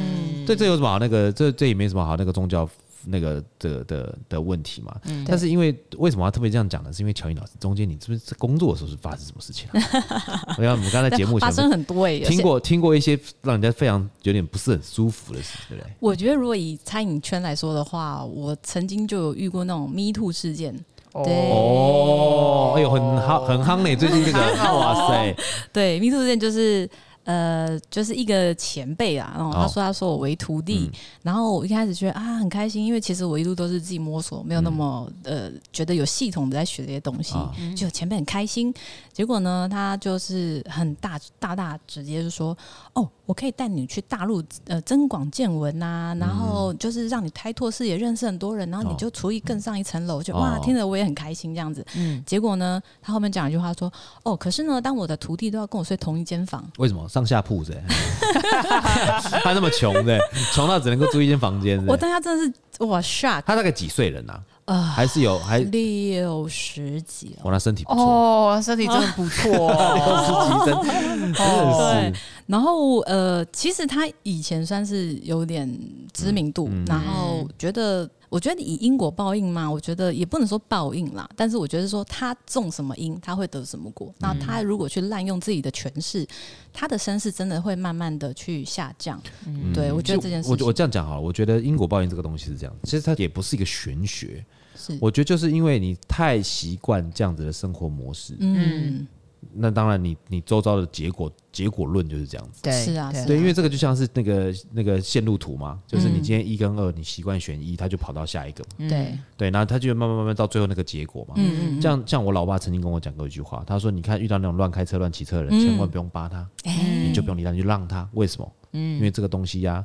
这，这有什么好？那个这这也没什么好。那个宗教。那个的的的问题嘛，嗯、但是因为为什么要特别这样讲呢？是因为巧颖老师中间你是不是在工作的时候是发生什么事情、啊？我想我们刚才节目前发生很多诶，听过听过一些让人家非常有点不是很舒服的事，对不对？我觉得如果以餐饮圈来说的话，我曾经就有遇过那种 Me Too 事件。对哦，哎呦，很夯很夯呢，最近这个 哇塞，对 Me Too 事件就是。呃，就是一个前辈啊，然后他说他说我为徒弟，然后我一开始觉得啊很开心，因为其实我一路都是自己摸索，没有那么、嗯、呃觉得有系统的在学这些东西，哦、就前辈很开心。结果呢，他就是很大大大直接就说，哦，我可以带你去大陆呃增广见闻呐、啊，然后就是让你开拓视野，认识很多人，然后你就厨艺更上一层楼，就哇，听着我也很开心这样子。嗯，结果呢，他后面讲一句话说，哦，可是呢，当我的徒弟都要跟我睡同一间房，为什么？上下铺子，他那么穷的，穷到只能够租一间房间。我当下真的是哇 shock。他大概几岁人呐？呃，还是有还六十几哦。哇，那身体不错哦，身体真的不错，六十几真真的是。然后呃，其实他以前算是有点知名度，然后觉得。我觉得以因果报应嘛，我觉得也不能说报应啦，但是我觉得说他种什么因，他会得什么果。那他如果去滥用自己的权势，他的身世真的会慢慢的去下降。嗯，对，我觉得这件事情，我我这样讲好了，我觉得因果报应这个东西是这样，其实它也不是一个玄学，是我觉得就是因为你太习惯这样子的生活模式，嗯。那当然你，你你周遭的结果结果论就是这样子。对，是啊，对，因为这个就像是那个那个线路图嘛，就是你今天一跟二，你习惯选一，他就跑到下一个。对对，然后他就慢慢慢慢到最后那个结果嘛。嗯嗯。像像我老爸曾经跟我讲过一句话，他说：“你看遇到那种乱开车、乱骑车的人，千万不用扒他，你就不用理他，你就让他。为什么？嗯，因为这个东西呀，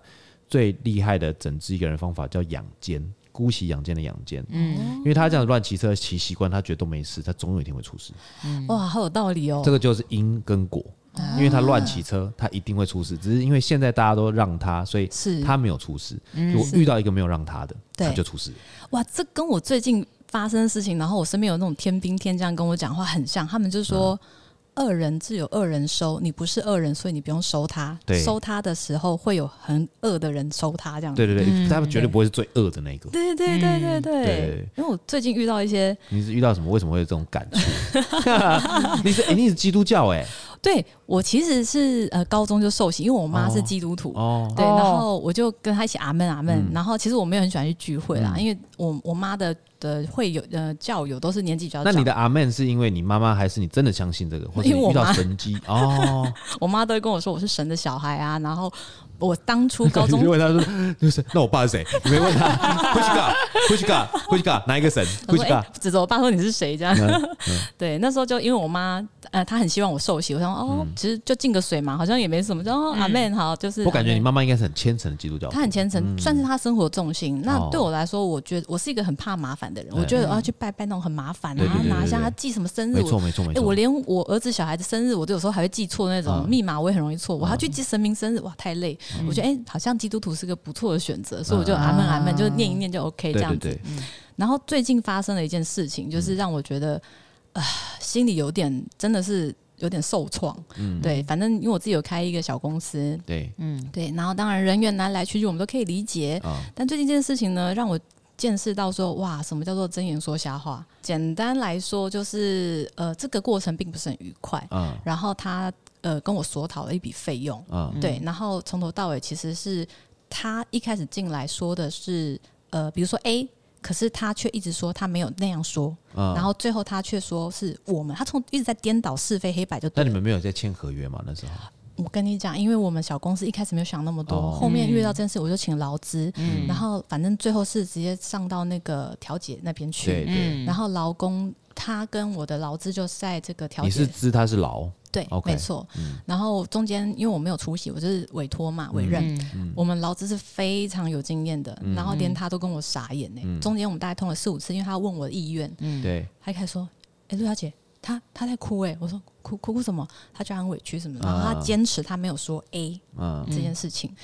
最厉害的整治一个人方法叫养奸。”姑息养奸的养奸，嗯，因为他这样乱骑车骑习惯，他觉得都没事，他总有一天会出事。哇，好有道理哦。这个就是因跟果，因为他乱骑车，他一定会出事。只是因为现在大家都让他，所以他没有出事。如果遇到一个没有让他的，他就出事。哇，这跟我最近发生的事情，然后我身边有那种天兵天将跟我讲话很像，他们就说。恶人自有恶人收，你不是恶人，所以你不用收他。对，收他的时候会有很恶的人收他，这样子。对对对，嗯、他们绝对不会是最恶的那个。对对对对对对。因为我最近遇到一些，你是遇到什么？为什么会有这种感觉？你是你是基督教哎、欸？对，我其实是呃高中就受洗，因为我妈是基督徒。哦。对，然后我就跟她一起阿门阿门。嗯、然后其实我没有很喜欢去聚会啦，嗯、因为我我妈的。的会有呃教友都是年纪比较大。那你的阿曼是因为你妈妈还是你真的相信这个，或者你遇到神机哦？我妈都会跟我说我是神的小孩啊，然后。我当初高中，你问他说，就是那我爸是谁？你没问他，呼西嘎，呼西嘎，呼西嘎，哪一个神？呼西嘎，指着我爸说你是谁？这样，对，那时候就因为我妈，呃，她很希望我受洗，我想哦，其实就进个水嘛，好像也没什么。然后阿门，好，就是。我感觉你妈妈应该是很虔诚的基督教，她很虔诚，算是她生活重心。那对我来说，我觉得我是一个很怕麻烦的人，我觉得我要去拜拜那种很麻烦啊，拿一下他记什么生日，没错没错没错。哎，我连我儿子小孩的生日，我都有时候还会记错那种密码，我也很容易错。我还要去记神明生日，哇，太累。我觉得哎，好像。基督徒是个不错的选择，所以我就阿门阿门，就念一念就 OK 这样子。对对对，然后最近发生了一件事情，就是让我觉得啊、呃，心里有点真的是有点受创。嗯，对，反正因为我自己有开一个小公司，对，嗯，对，然后当然人员来来去去，我们都可以理解。哦、但最近这件事情呢，让我见识到说，哇，什么叫做睁眼说瞎话？简单来说，就是呃，这个过程并不是很愉快。嗯，然后他。呃，跟我索讨了一笔费用，嗯、对，然后从头到尾其实是他一开始进来说的是，呃，比如说 A，可是他却一直说他没有那样说，嗯、然后最后他却说是我们，他从一直在颠倒是非黑白就对。但你们没有在签合约吗？那时候？我跟你讲，因为我们小公司一开始没有想那么多，哦、后面遇到这件事，我就请劳资，嗯、然后反正最后是直接上到那个调解那边去，对对，然后劳工他跟我的劳资就在这个调解，你是资，他是劳。对，Okay, 没错。嗯、然后中间因为我没有出席，我就是委托嘛，委任。嗯、我们劳资是非常有经验的，嗯、然后连他都跟我傻眼呢。嗯、中间我们大概通了四五次，因为他要问我的意愿。嗯，对。他一开始说：“哎，陆小姐，他他在哭哎。”我说：“哭哭哭什么？”他就很委屈什么的。然后他坚持他没有说 A 这件事情。嗯、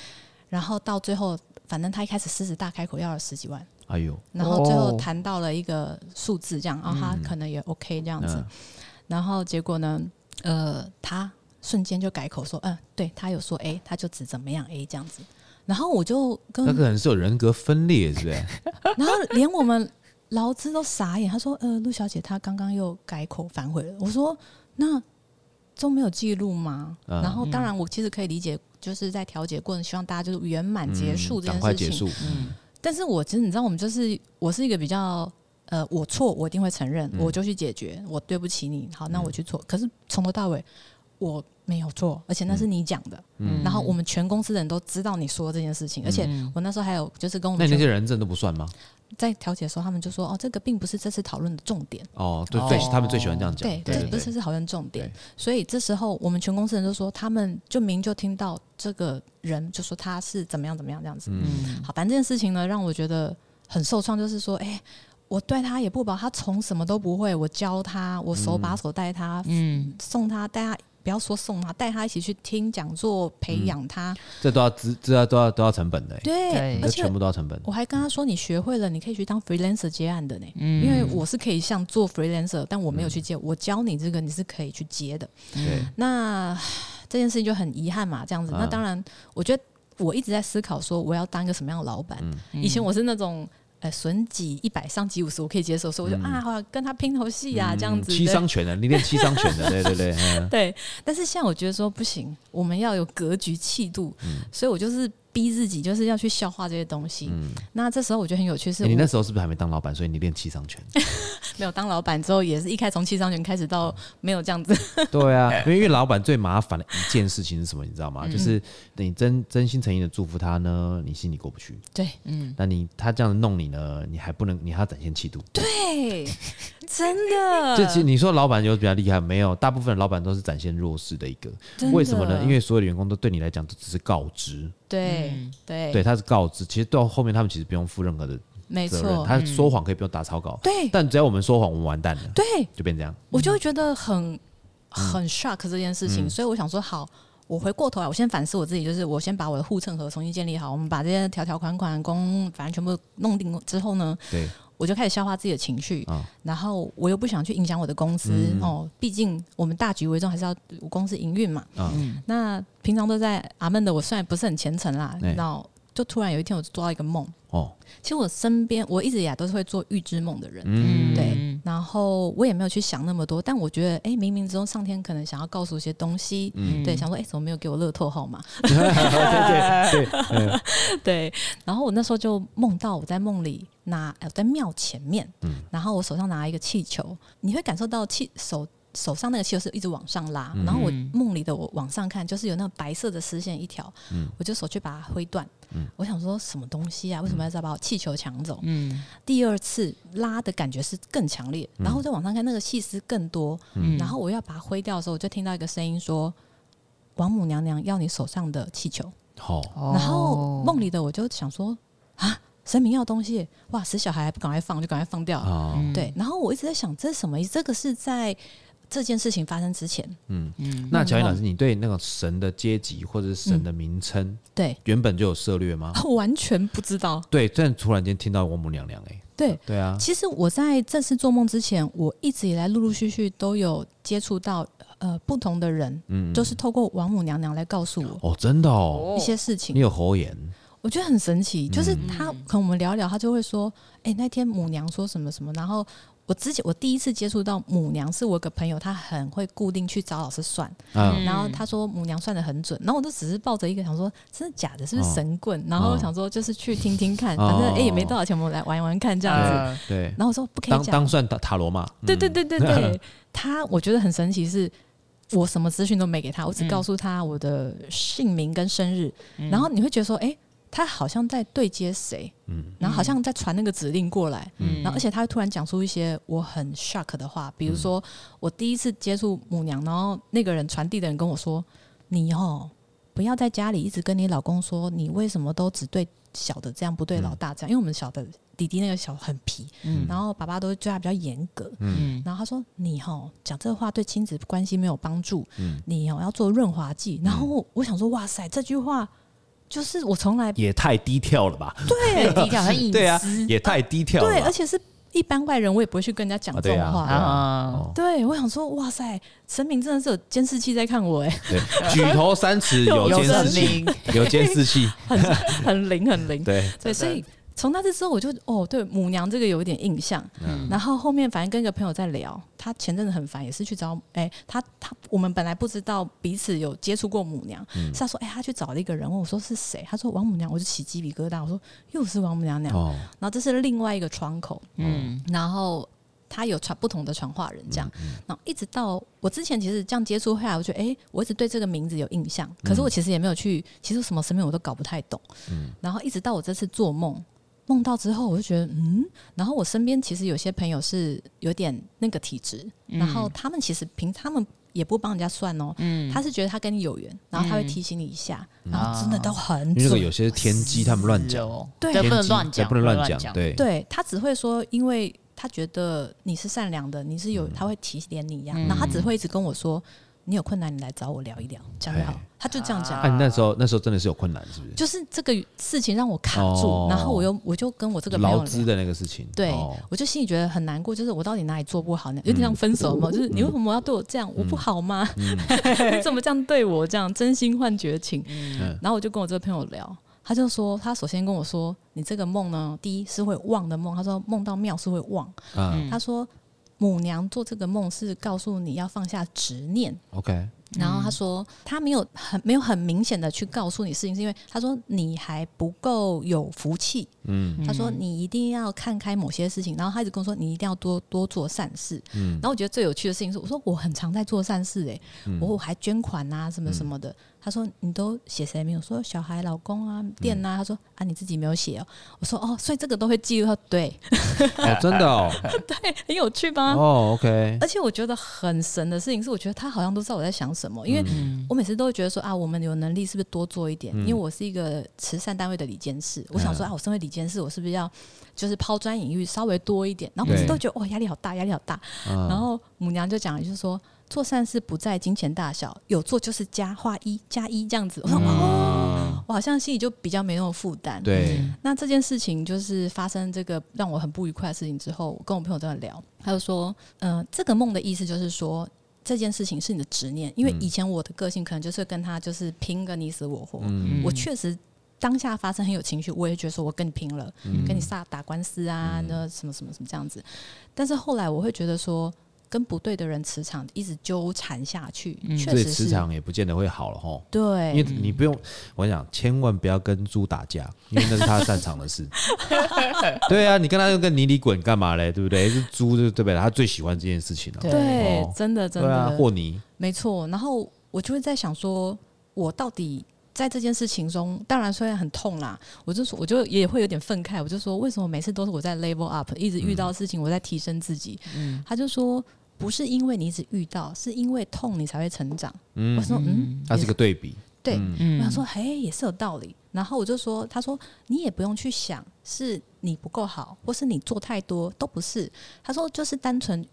然后到最后，反正他一开始狮子大开口要了十几万。哎呦！然后最后谈到了一个数字，这样，然后他可能也 OK 这样子。嗯、然后结果呢？呃，他瞬间就改口说，嗯，对他有说 A，他就只怎么样 A 这样子，然后我就跟那可能是有人格分裂，是不是？然后连我们劳资都傻眼，他说，呃，陆小姐，她刚刚又改口反悔了。我说，那都没有记录吗？嗯、然后当然，我其实可以理解，就是在调解过程，希望大家就是圆满结束这件事情。嗯，但是我其实你知道，我们就是我是一个比较。呃，我错，我一定会承认，嗯、我就去解决。我对不起你，好，那我去错。嗯、可是从头到尾我没有错，而且那是你讲的。嗯、然后我们全公司的人都知道你说这件事情，嗯、而且我那时候还有就是跟我们那那些人证都不算吗？在调解的时候，他们就说：“哦，这个并不是这次讨论的重点。”哦，对对，他们最喜欢这样讲。对这，不是这次讨论重点。所以这时候我们全公司人都说，他们就明就听到这个人就说他是怎么样怎么样这样子。嗯，好，反正这件事情呢，让我觉得很受创，就是说，哎。我对他也不薄，他从什么都不会，我教他，我手把手带他，嗯，送他带他，不要说送他，带他一起去听讲座，培养他，这都要资，这要都要都要成本的，对，而且全部都要成本。我还跟他说，你学会了，你可以去当 freelancer 接案的呢，嗯，因为我是可以像做 freelancer，但我没有去接，我教你这个，你是可以去接的，对。那 这件事情就很遗憾嘛，这样子。那当然，我觉得我一直在思考说，我要当一个什么样的老板？以前我是那种。呃，损己一百，伤己五十，我可以接受，所以我就啊，好跟他拼头戏啊，这样子。七伤拳的，你练七伤拳的，对对对。对，但是现在我觉得说不行，我们要有格局气度，所以我就是。逼自己就是要去消化这些东西。嗯，那这时候我觉得很有趣，是、欸、你那时候是不是还没当老板，所以你练七伤拳？没有当老板之后，也是一开始从七伤拳开始到没有这样子。对啊，因为因为老板最麻烦的一件事情是什么？你知道吗？嗯、就是你真真心诚意的祝福他呢，你心里过不去。对，嗯。那你他这样弄你呢，你还不能，你还要展现气度。对，真的。这其实你说老板有比较厉害没有？大部分的老板都是展现弱势的一个。的为什么呢？因为所有的员工都对你来讲都只是告知。对对对，他是告知，其实到后面他们其实不用负任何的，没错，他说谎可以不用打草稿，对，但只要我们说谎，我们完蛋了，对，就变这样，我就会觉得很很 shock 这件事情，所以我想说好。我回过头来，我先反思我自己，就是我先把我的护城河重新建立好。我们把这些条条款款、公反正全部弄定之后呢，对，我就开始消化自己的情绪。哦、然后我又不想去影响我的公司、嗯、哦，毕竟我们大局为重，还是要公司营运嘛。哦、那平常都在阿闷的，我虽然不是很虔诚啦，然后就突然有一天，我做到一个梦。哦，其实我身边我一直以来都是会做预知梦的人，嗯，对，然后我也没有去想那么多，但我觉得，哎，冥冥之中上天可能想要告诉一些东西，嗯，对，想说，哎，怎么没有给我乐透号码？对对对，对，然后我那时候就梦到我在梦里拿，在庙前面，嗯，然后我手上拿一个气球，你会感受到气手。手上那个气球是一直往上拉，嗯、然后我梦里的我往上看，就是有那个白色的丝线一条，嗯、我就手去把它挥断。嗯、我想说什么东西啊？为什么要再把我气球抢走？嗯、第二次拉的感觉是更强烈，然后再往上看，那个细丝更多。嗯、然后我要把它挥掉的时候，我就听到一个声音说：“王母娘娘要你手上的气球。”好，然后梦里的我就想说：“啊，神明要东西，哇，死小孩还不赶快放，就赶快放掉。哦”对，然后我一直在想，这是什么意思？这个是在。这件事情发生之前，嗯嗯，那巧颖老师，你对那个神的阶级或者是神的名称，嗯、对，原本就有涉略吗？完全不知道。对，但突然间听到王母娘娘，哎，对对啊。其实我在正式做梦之前，我一直以来陆陆续续都有接触到呃不同的人，嗯，都是透过王母娘娘来告诉我哦，真的哦，一些事情。你有喉言，我觉得很神奇，就是他可能我们聊一聊，他就会说，哎，那天母娘说什么什么，然后。我之前我第一次接触到母娘，是我一个朋友，他很会固定去找老师算，嗯、然后他说母娘算的很准，然后我就只是抱着一个想说真的假的，是不是神棍？哦、然后我想说就是去听听看，哦、反正哎、欸、也没多少钱，我们来玩一玩看这样子。对，然后我说不可以讲，当算塔塔罗嘛。对对对对 对，他我觉得很神奇，是我什么资讯都没给他，我只告诉他我的姓名跟生日，嗯、然后你会觉得说哎。欸他好像在对接谁，嗯，然后好像在传那个指令过来，嗯，然后而且他会突然讲出一些我很 shock 的话，比如说我第一次接触母娘，然后那个人传递的人跟我说：“你哦，不要在家里一直跟你老公说，你为什么都只对小的这样，不对老大这样？因为我们小的弟弟那个小很皮，嗯，然后爸爸都对他比较严格，嗯，然后他说你哦讲这话对亲子关系没有帮助，嗯，你哦要做润滑剂，然后我想说哇塞这句话。就是我从来也太低调了吧？对，低调很 隐私。对啊，也太低调了。对，而且是一般外人，我也不会去跟人家讲这种话啊。对，我想说，哇塞，神明真的是有监视器在看我哎。对，举头三尺 有监视器，有监视器，很很灵，很灵。对，对，所以。从那次之后，我就哦，对母娘这个有一点印象。嗯、然后后面反正跟一个朋友在聊，他前阵子很烦，也是去找哎，他他我们本来不知道彼此有接触过母娘，嗯、是他说哎，他去找了一个人，问我说是谁？他说王母娘，我就起鸡皮疙瘩，我说又是王母娘娘。哦、然后这是另外一个窗口，嗯，然后他有传不同的传话人这样，嗯嗯、然后一直到我之前其实这样接触下来，我觉得哎，我一直对这个名字有印象，可是我其实也没有去，其实什么神明我都搞不太懂，嗯，然后一直到我这次做梦。梦到之后，我就觉得嗯，然后我身边其实有些朋友是有点那个体质，嗯、然后他们其实凭他们也不帮人家算哦，嗯，他是觉得他跟你有缘，然后他会提醒你一下，嗯、然后真的都很准。因为有些天机他们乱讲，对，不能乱讲，不能乱讲，对，对他只会说，因为他觉得你是善良的，你是有，他会提点你一样，然后他只会一直跟我说。你有困难，你来找我聊一聊，这样就好。他就这样讲。啊，你那时候那时候真的是有困难，是不是？就是这个事情让我卡住，哦、然后我又我就跟我这个劳资的那个事情，对，哦、我就心里觉得很难过，就是我到底哪里做不好呢？有点像分手嘛，嗯、就是你为什么要对我这样？嗯、我不好吗？嗯、你怎么这样对我？这样真心换绝情。嗯、然后我就跟我这个朋友聊，他就说，他首先跟我说，你这个梦呢，第一是会忘的梦。他说梦到庙是会忘。嗯、他说母娘做这个梦是告诉你要放下执念。OK。然后他说，他没有很没有很明显的去告诉你事情，是因为他说你还不够有福气。嗯，他说你一定要看开某些事情。然后他一直跟我说，你一定要多多做善事。嗯，然后我觉得最有趣的事情是，我说我很常在做善事，哎，我还捐款啊，什么什么的。他说你都写谁没有？说小孩、老公啊、店啊。他说啊，你自己没有写哦。我说哦，所以这个都会记录。对，哦，真的哦，对，很有趣吧？哦，OK。而且我觉得很神的事情是，我觉得他好像都知道我在想什么。什么，因为我每次都会觉得说啊，我们有能力是不是多做一点？因为我是一个慈善单位的理监事，我想说啊，我身为理监事，我是不是要就是抛砖引玉稍微多一点？然后每次都觉得哇，压力好大，压力好大。然后母娘就讲，就是说。做善事不在金钱大小，有做就是加画一加一这样子。我说 哦，我好像心里就比较没那么负担。对，那这件事情就是发生这个让我很不愉快的事情之后，我跟我朋友在聊，他就说，嗯、呃，这个梦的意思就是说，这件事情是你的执念，因为以前我的个性可能就是跟他就是拼个你死我活。嗯、我确实当下发生很有情绪，我也觉得说我跟你拼了，嗯、跟你撒打官司啊，那什么什么什么这样子。但是后来我会觉得说。跟不对的人磁场一直纠缠下去，确实是磁场也不见得会好了哈。对，因为你不用，我跟你讲，千万不要跟猪打架，因为那是他擅长的事。对啊，你跟他又跟泥里滚干嘛嘞？对不对？是猪就，对不对？他最喜欢这件事情了。对，真的真的和泥，没错。然后我就会在想说，我到底在这件事情中，当然虽然很痛啦，我就说，我就也会有点愤慨。我就说，为什么每次都是我在 level up，一直遇到事情我在提升自己？嗯，他就说。不是因为你只遇到，是因为痛你才会成长。嗯、我说，嗯，它是个对比。对，嗯、我想说，嘿，也是有道理。然后我就说，他说你也不用去想是你不够好，或是你做太多，都不是。他说就是单纯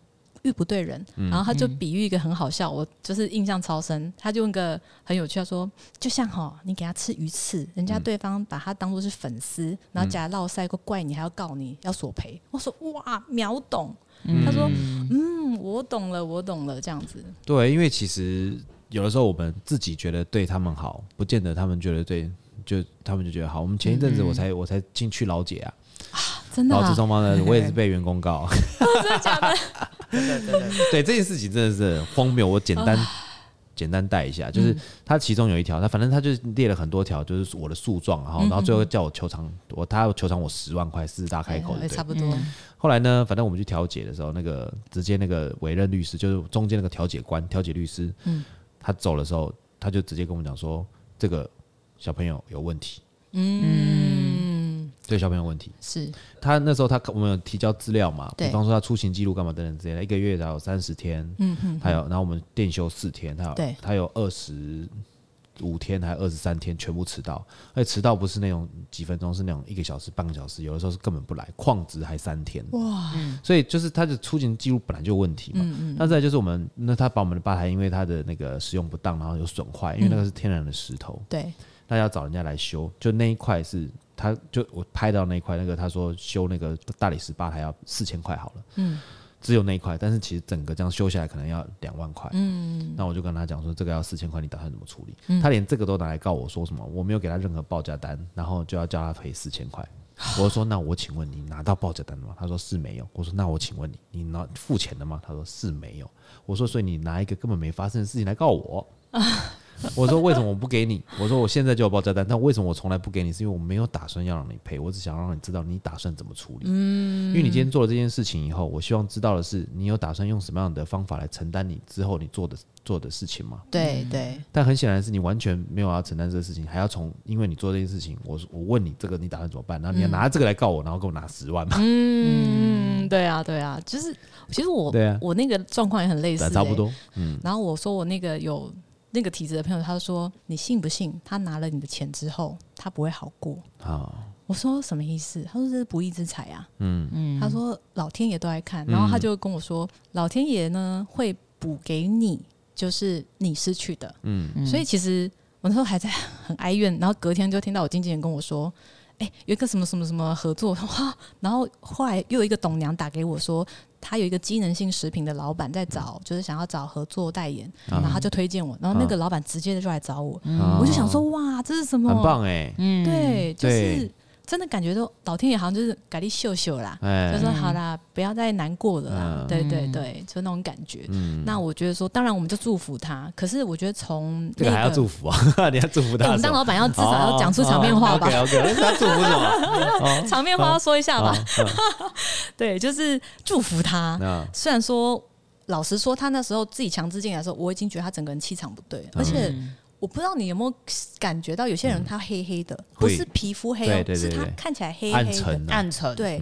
遇不对人。嗯、然后他就比喻一个很好笑，我就是印象超深。他就用个很有趣，他说就像哈，你给他吃鱼刺，人家对方把他当做是粉丝，嗯、然后假烙赛过怪你，还要告你要索赔。我说哇，秒懂。嗯、他说：“嗯，我懂了，我懂了，这样子。”对，因为其实有的时候我们自己觉得对他们好，不见得他们觉得对，就他们就觉得好。我们前一阵子我才、嗯、我才进去老姐啊，啊，真的、啊，劳资双方的，我也是被员工告，真的假的？真的真的。对这件事情真的是荒谬，我简单。啊简单带一下，就是他其中有一条，他反正他就列了很多条，就是我的诉状，然后然后最后叫我求偿，我他要求偿我十万块，狮子大开口，对，差不多。后来呢，反正我们去调解的时候，那个直接那个委任律师，就是中间那个调解官、调解律师，他走的时候，他就直接跟我们讲说，这个小朋友有问题，嗯。对小朋友问题。是。他那时候他我们有提交资料嘛，比方说他出行记录干嘛等等之类的，一个月才有三十天，嗯哼，还有，然后我们店休四天，他有，对，他有二十五天还有二十三天全部迟到，而且迟到不是那种几分钟，是那种一个小时半个小时，有的时候是根本不来，旷职还三天，哇，所以就是他的出行记录本来就有问题嘛，嗯嗯，那再就是我们那他把我们的吧台因为他的那个使用不当，然后有损坏，因为那个是天然的石头，对，那要找人家来修，就那一块是。他就我拍到那一块，那个他说修那个大理石吧台要四千块好了，嗯，只有那一块，但是其实整个这样修下来可能要两万块，嗯，那我就跟他讲说这个要四千块，你打算怎么处理？嗯、他连这个都拿来告我说什么？我没有给他任何报价单，然后就要叫他赔四千块。我说那我请问你拿到报价单了吗？他说是没有。我说那我请问你，你拿付钱了吗？他说是没有。我说所以你拿一个根本没发生的事情来告我？啊 我说为什么我不给你？我说我现在就有报价单，但为什么我从来不给你？是因为我没有打算要让你赔，我只想让你知道你打算怎么处理。嗯，因为你今天做了这件事情以后，我希望知道的是你有打算用什么样的方法来承担你之后你做的做的事情吗？对对。但很显然是你完全没有要承担这个事情，还要从因为你做这件事情，我我问你这个你打算怎么办？然后你要拿这个来告我，然后给我拿十万吗？嗯，对啊对啊，就是其实我对啊，我那个状况也很类似，差不多。嗯，然后我说我那个有。那个体质的朋友，他说：“你信不信？他拿了你的钱之后，他不会好过。”好，我说什么意思？他说这是不义之财啊。嗯嗯，他说老天爷都爱看，然后他就跟我说，老天爷呢会补给你，就是你失去的。嗯，所以其实我那时候还在很哀怨，然后隔天就听到我经纪人跟我说。哎、欸，有一个什么什么什么合作哇，然后后来又有一个董娘打给我说，他有一个机能性食品的老板在找，就是想要找合作代言，然后他就推荐我，然后那个老板直接就来找我，我就想说哇，这是什么？很棒哎，嗯，对，就是。真的感觉都老天爷好像就是给你秀秀啦，欸、就说好啦，不要再难过了啦。嗯、对对对，就那种感觉。嗯、那我觉得说，当然我们就祝福他。可是我觉得从这个还要祝福啊，你要祝福他。欸、我们当老板要至少要讲出场面话吧。OK OK，他祝福什么？场面话要说一下吧。对，就是祝福他。嗯、虽然说，老实说，他那时候自己强制进来的时候，我已经觉得他整个人气场不对，而且。我不知道你有没有感觉到，有些人他黑黑的，不是皮肤黑，是他看起来黑黑的，暗沉，暗沉。对，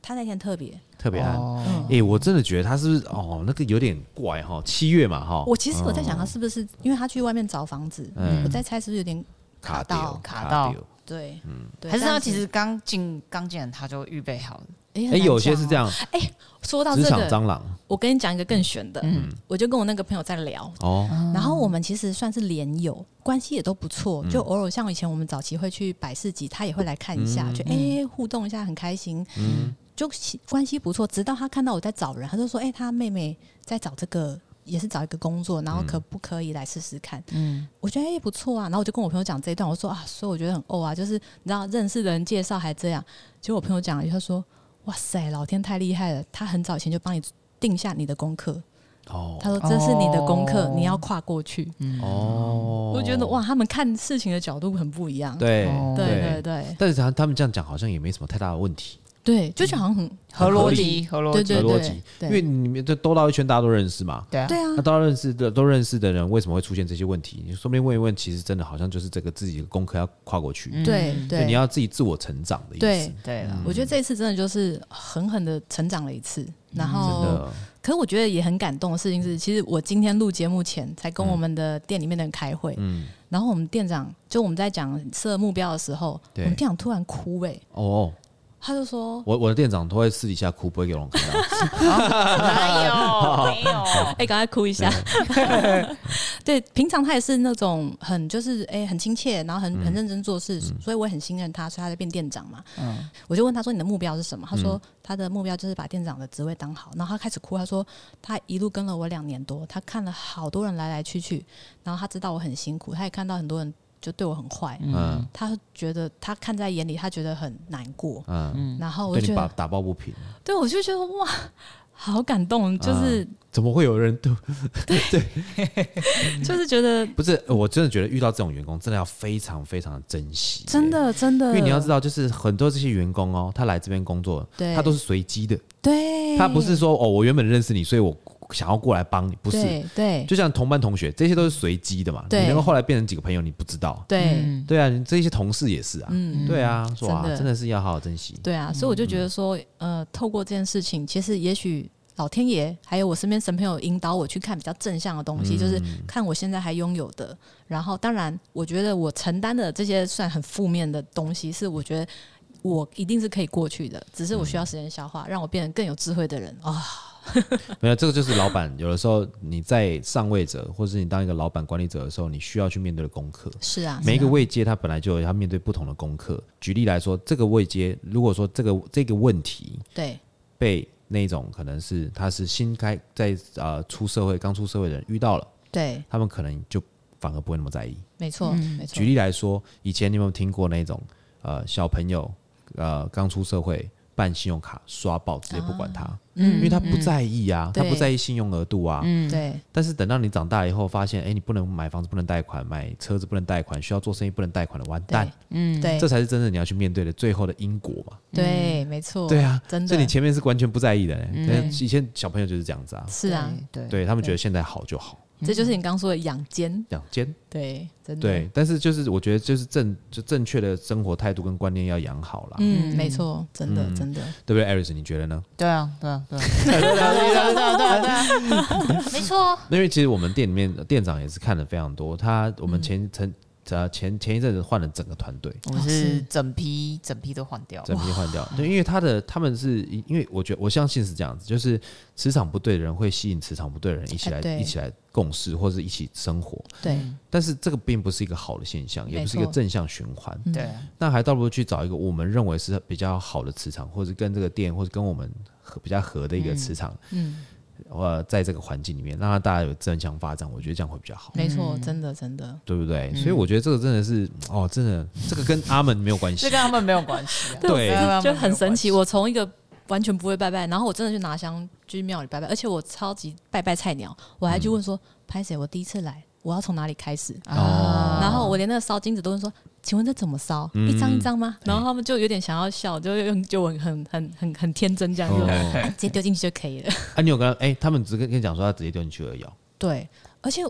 他那天特别。特别暗。哦。哎、我真的觉得他是不是哦，那个有点怪哈。七月嘛哈，我其实我在想，他是不是因为他去外面找房子，嗯。我在猜是不是有点卡到掉卡到对，嗯，还是他其实刚进刚进来他就预备好了，哎、哎、有些是这。样，哎说到这个，蟑螂。我跟你讲一个更悬的，嗯。我就跟我那个朋友在聊，哦，然后我们其实算是连友，关系也都不错，就偶尔像以前我们早期会去百事集，他也会来看一下，就哎、互动一下，很开心，嗯。就关系不错。直到他看到我在找人，他就说：“哎、他妹妹在找这个，也是找一个工作，然后可不可以来试试看？”嗯，我觉得哎、不错啊，然后我就跟我朋友讲这一段，我说啊，所以我觉得很哦啊，就是你知道认识的人介绍还这样，结果我朋友讲了以后说，哇塞，老天太厉害了，他很早以前就帮你定下你的功课，哦，他说这是你的功课，哦。你要跨过去。哦，我觉得哇，他们看事情的角度很不一样。对哦。对。对对。但是他他们这样讲好像也没什么太大的问题，对，就是好像很合逻辑，合逻辑，对对合逻辑，因为你们这兜到一圈，大家都认识嘛。对啊，对啊。那，都认识的都认识的人，为什么会出现这些问题？你说不定问一问，其实真的好像就是这个自己的功课要跨过去，对对，你要自己自我成长的意思。对。对了，我觉得这一次真的就是狠狠的成长了一次，然真后，可是我觉得也很感动的事情是，其实我今天录节目前才跟我们的店里面的人开会，嗯，然后我们店长就我们在讲设目标的时候，我对们店长突然哭哎、哦，他就说，我我的店长都会私底下哭，不会给我们看到。哪有 没有？哎、赶快哭一下。对，平常他也是那种很就是哎、很亲切，然后很很认真做事，所以我也很信任他，所以他在变店长嘛。嗯，我就问他说：“你的目标是什么？”他说：“他的目标就是把店长的职位当好。”然后他开始哭，他说：“他一路跟了我两年多，他看了好多人来来去去，然后他知道我很辛苦，他也看到很多人就对我很坏，嗯。他觉得他看在眼里，他觉得很难过。嗯，然后我对你打就觉得，打抱不平，对我就觉得哇，好感动，就是、怎么会有人对？就是觉得不是，我真的觉得遇到这种员工，真的要非常非常的珍惜，真。的真的，因为你要知道，就是很多这些员工哦，他来这边工作，对。他都是随机的，对，他不是说哦，我原本认识你，所以我想要过来帮你，不是。对对就像同班同学，这些都是随机的嘛。对你能够后来变成几个朋友，你不知道。对。嗯对啊，你这些同事也是啊。嗯对啊，说啊，真的真的是要好好珍惜。对啊，所以我就觉得说，呃，透过这件事情，其实也许老天爷还有我身边神朋友引导我去看比较正向的东西，就是看我现在还拥有的。然后，当然，我觉得我承担的这些算很负面的东西，是我觉得我一定是可以过去的，只是我需要时间消化，让我变得更有智慧的人啊。没有，这个就是老板有的时候你在上位者，或是你当一个老板管理者的时候，你需要去面对的功课。是啊，每一个位阶，他本来就有他面对不同的功课。举例来说，这个位阶，如果说这个这个问题对被那种可能是他是新开在呃出社会刚出社会的人遇到了，对，他们可能就反而不会那么在意。没错，没错举。例来说，以前你有没有听过那种呃小朋友呃刚出社会办信用卡刷爆，直接不管他，嗯因为他不在意啊，他不在意信用额度啊。嗯，对。但是等到你长大以后，发现哎、你不能买房子不能贷款，买车子不能贷款，需要做生意不能贷款的，完蛋，嗯，对。这才是真正你要去面对的最后的因果嘛。对，没错。对啊，真的。所以你前面是完全不在意的、欸。嗯。以前小朋友就是这样子啊，是啊，对，对他们觉得现在好就好，这就是你刚说的养肩，养肩，对，真的对。但是就是我觉得就是正就正确的生活态度跟观念要养好了。嗯，没错，真的真的，对不对，艾瑞斯？你觉得呢？对啊，对啊，对啊，对啊，对啊，对啊，没错。因为其实我们店里面店长也是看了非常多，他我们前曾呃前前一阵子换了整个团队，我们是整批整批都换掉，整批换掉。对，因为他的他们是因为我觉得我相信是这样子，就是磁场不对的人会吸引磁场不对的人一起来一起来共事或者一起生活，对，但是这个并不是一个好的现象，也不是一个正向循环。嗯。对，那还倒不如去找一个我们认为是比较好的磁场，或者跟这个店或者跟我们合比较合的一个磁场，嗯，呃，在这个环境里面，让他大家有正向发展，我觉得这样会比较好，没错，真的真的。对不对？所以我觉得这个真的是，哦，真的，这个跟阿门没有关系这跟，阿门没有关系啊，对就很神奇。我从一个完全不会拜拜，然后我真的去拿香去庙里拜拜，而且我超级拜拜菜鸟，我还去问说：“拍谁？我第一次来，我要从哪里开始？”哦然后我连那个烧金子都是说：“请问这怎么烧？嗯。一张一张吗？”然后他们就有点想要笑，就用就很很很很很天真这样就，哦 直接丢进去就可以了。啊，你有跟他哎，他们只跟跟你讲说他直接丢进去而已哦，对，而且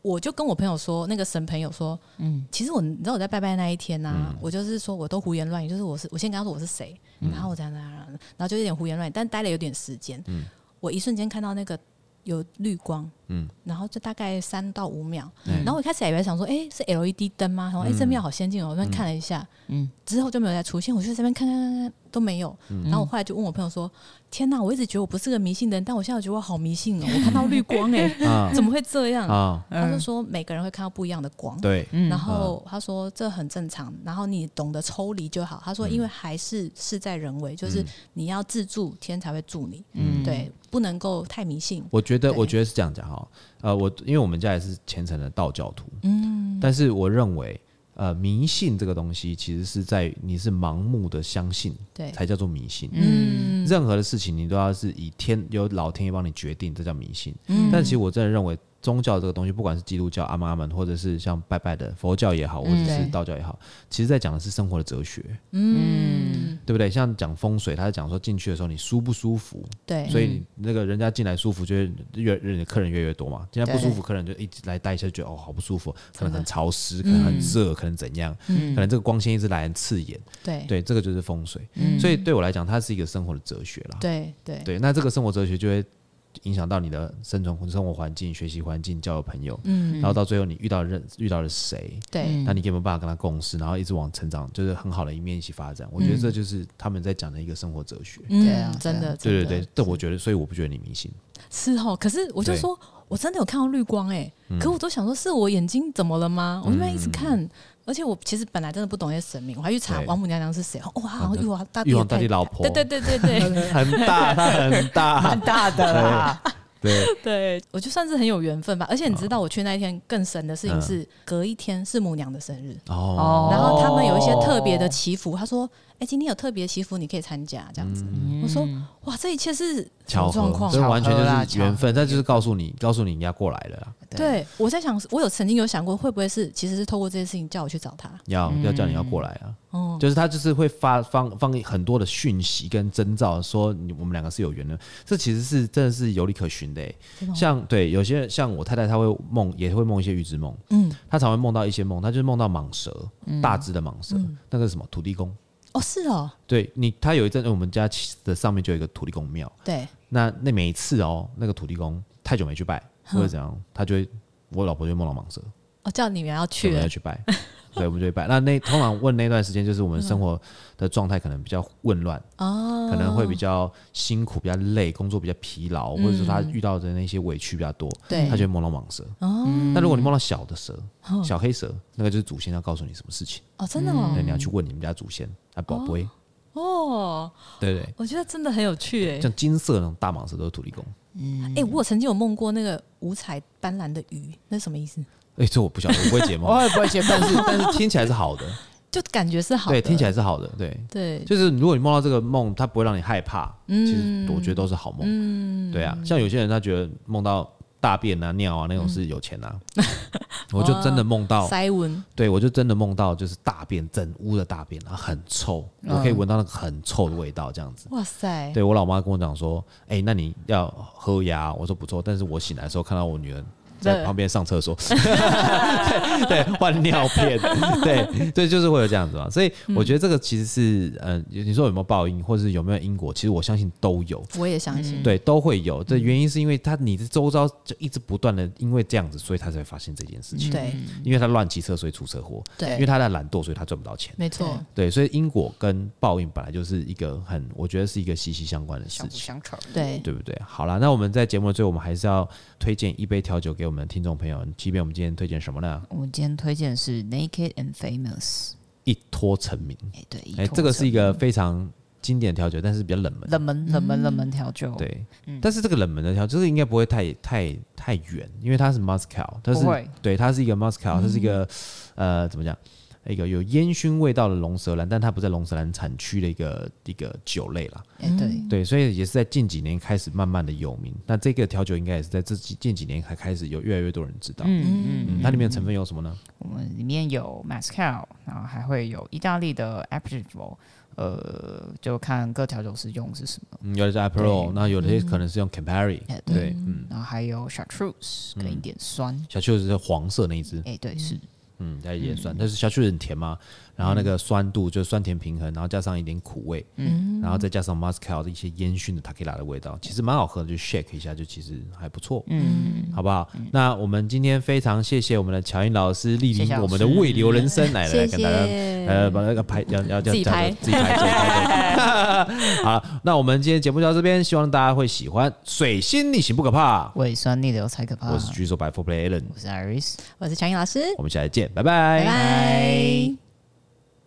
我就跟我朋友说，那个神朋友说，嗯，其实我你知道我在拜拜那一天呢、啊，嗯、我就是说我都胡言乱语，就是我是我先跟他说我是谁，嗯、然后我在那，然后就有点胡言乱语，但待了有点时间，嗯，我一瞬间看到那个有绿光，嗯，然后就大概三到五秒，嗯、然后我一开始以为想说，哎，是 LED 灯吗？然后哎，这庙好先进哦，我那看了一下，嗯，之后就没有再出现，我就在这边看看看看都没有，嗯、然后我后来就问我朋友说。天呐，我一直觉得我不是个迷信的人，但我现在觉得我好迷信哦！我看到绿光哎、欸，怎么会这样？啊、他就说每个人会看到不一样的光，对。然后他说这很正常，然后你懂得抽离就好。他说因为还是事在人为，就是你要自助，天才会助你。嗯，对，不能够太迷信。我觉得，我觉得是这样讲哈。呃，我因为我们家也是虔诚的道教徒，嗯，但是我认为。呃，迷信这个东西，其实是在你是盲目的相信，对，才叫做迷信。嗯，任何的事情你都要是以天由老天爷帮你决定，这叫迷信。嗯，但其实我真的认为。宗教这个东西，不管是基督教阿妈阿门，或者是像拜拜的佛教也好，或者是道教也好，其实在讲的是生活的哲学，嗯，对不对？像讲风水，他是讲说进去的时候你舒不舒服，对，所以那个人家进来舒服，就会越人客人越来越多嘛。现在不舒服，客人就一直来待一下，觉得哦好不舒服，可能很潮湿，可能很热，可能怎样，可能这个光线一直来很刺眼，对。对，这个就是风水。所以对我来讲，它是一个生活的哲学啦。对对。对，那这个生活哲学就会。影响到你的生存、生活环境、学习环境、交友朋友，嗯，然后到最后你遇到认遇到了谁，对，那你有没有办法跟他共事，然后一直往成长，就是很好的一面一起发展？我觉得这就是他们在讲的一个生活哲学。对啊，真的，对对对，但我觉得，所以我不觉得你迷信。是哦，可是我就说我真的有看到绿光哎，可我都想说是我眼睛怎么了吗？我因为一直看。而且我其实本来真的不懂那些神明，我还去查王母娘娘是谁。哇，好像玉皇大帝，玉皇大帝老婆，对对对对对，很大，她 很大，很大的啦。对对，我就算是很有缘分吧。而且你知道，我去那一天更神的事情是，隔一天是母娘的生日哦。然后他们有一些特别的祈福，他说：“哎，今天有特别祈福，你可以参加。”这样子，我说：“哇，这一切是巧合，这完全就是缘分。这就是告诉你，告诉你，你要过来了。”对，我在想，我有曾经有想过，会不会是其实是透过这件事情叫我去找他，要要叫你要过来啊。哦，就是他就是会发放放很多的讯息跟征兆，说你我们两个是有缘的。这其实是真的是有理可循的。像对有些像我太太，她会梦，也会梦一些预知梦。嗯，她常会梦到一些梦，她就是梦到蟒蛇，大只的蟒蛇，那个是什么土地公。哦，是哦。对你，他有一阵我们家的上面就有一个土地公庙。对，那那每一次哦，那个土地公太久没去拜。或者怎样，他就会，我老婆就梦到蟒蛇。哦，叫你们要去，我们要去拜，对，我们就会拜。那那通常问那段时间，就是我们生活的状态可能比较混乱，哦，可能会比较辛苦，比较累，工作比较疲劳，或者说他遇到的那些委屈比较多，对，他就会梦到蟒蛇。哦，那如果你梦到小的蛇，小黑蛇，那个就是祖先要告诉你什么事情。哦，真的哦，那你要去问你们家祖先，啊，宝贝。哦，对对，我觉得真的很有趣诶，像金色那种大蟒蛇都是土地公。嗯，哎，我曾经有梦过那个五彩斑斓的鱼，那是什么意思？哎，这我不晓得，我不会解梦，我也不会解，但是但是听起来是好的，就感觉是好的，对，听起来是好的，对对，就是如果你梦到这个梦，它不会让你害怕，嗯其实我觉得都是好梦，嗯，对啊，像有些人他觉得梦到。大便啊、尿啊那种是有钱呐，我就真的梦到塞文，对我就真的梦到就是大便，整屋的大便啊，很臭，我可以闻到那个很臭的味道，这样子。哇塞！对我老妈跟我讲说，哎，那你要喝牙，我说不错，但是我醒来的时候看到我女儿。在旁边上厕所，对，换尿片，对，对，就是会有这样子嘛。所以我觉得这个其实是，嗯，你说有没有报应，或者是有没有因果？其实我相信都有。我也相信，对，都会有。这原因是因为他你的周遭就一直不断的因为这样子，所以他才会发现这件事情。对，因为他乱骑车，所以出车祸。对，因为他在懒惰，所以他赚不到钱。没错。对，所以因果跟报应本来就是一个很，我觉得是一个息息相关的事情。相辅相成。对，对不对？好了，那我们在节目的最后，我们还是要推荐一杯调酒给我们的听众朋友。即便我们今天推荐什么呢？我们今天推荐的是 Naked and Famous，一脱成名。哎，对，哎，这个是一个非常经典的调酒，但是比较冷门，冷门，冷门，冷门调酒。对，但是这个冷门的调酒，这个应该不会太太太远，因为它是 Moscow，它是对，它是一个 Moscow，它是一个呃，怎么讲？一个有烟熏味道的龙舌兰，但它不在龙舌兰产区的一个一个酒类啦。哎，对对，所以也是在近几年开始慢慢的有名。那这个调酒应该也是在这几近几年才开始有越来越多人知道。嗯嗯嗯，它里面的成分有什么呢？我们里面有 Mascal，然后还会有意大利的 Aperitivo，呃，就看各调酒师用的是什么。嗯，有的是 Aperol，那有的可能是用 Campari。对，嗯，然后还有 Chartreuse，跟一点酸。Chartreuse 是黄色那一只。哎，对，是。嗯，带一点酸，但是 Chartreuse 很甜嘛。然后那个酸度就酸甜平衡，然后加上一点苦味，嗯，然后再加上 Mezcal 的一些烟熏的 Takila 的味道，其实蛮好喝的，就 shake 一下就其实还不错，嗯，好不好？那我们今天非常谢谢我们的乔英老师莅临我们的胃流人生来来跟大家呃把那个拍要要要自己拍自己拍自己拍，好，那我们今天节目就到这边，希望大家会喜欢。水星逆行不可怕，胃酸逆流才可怕。我是举手摆 For Play Allen，我是 Iris，我是乔英老师，我们下次见，拜拜，拜拜。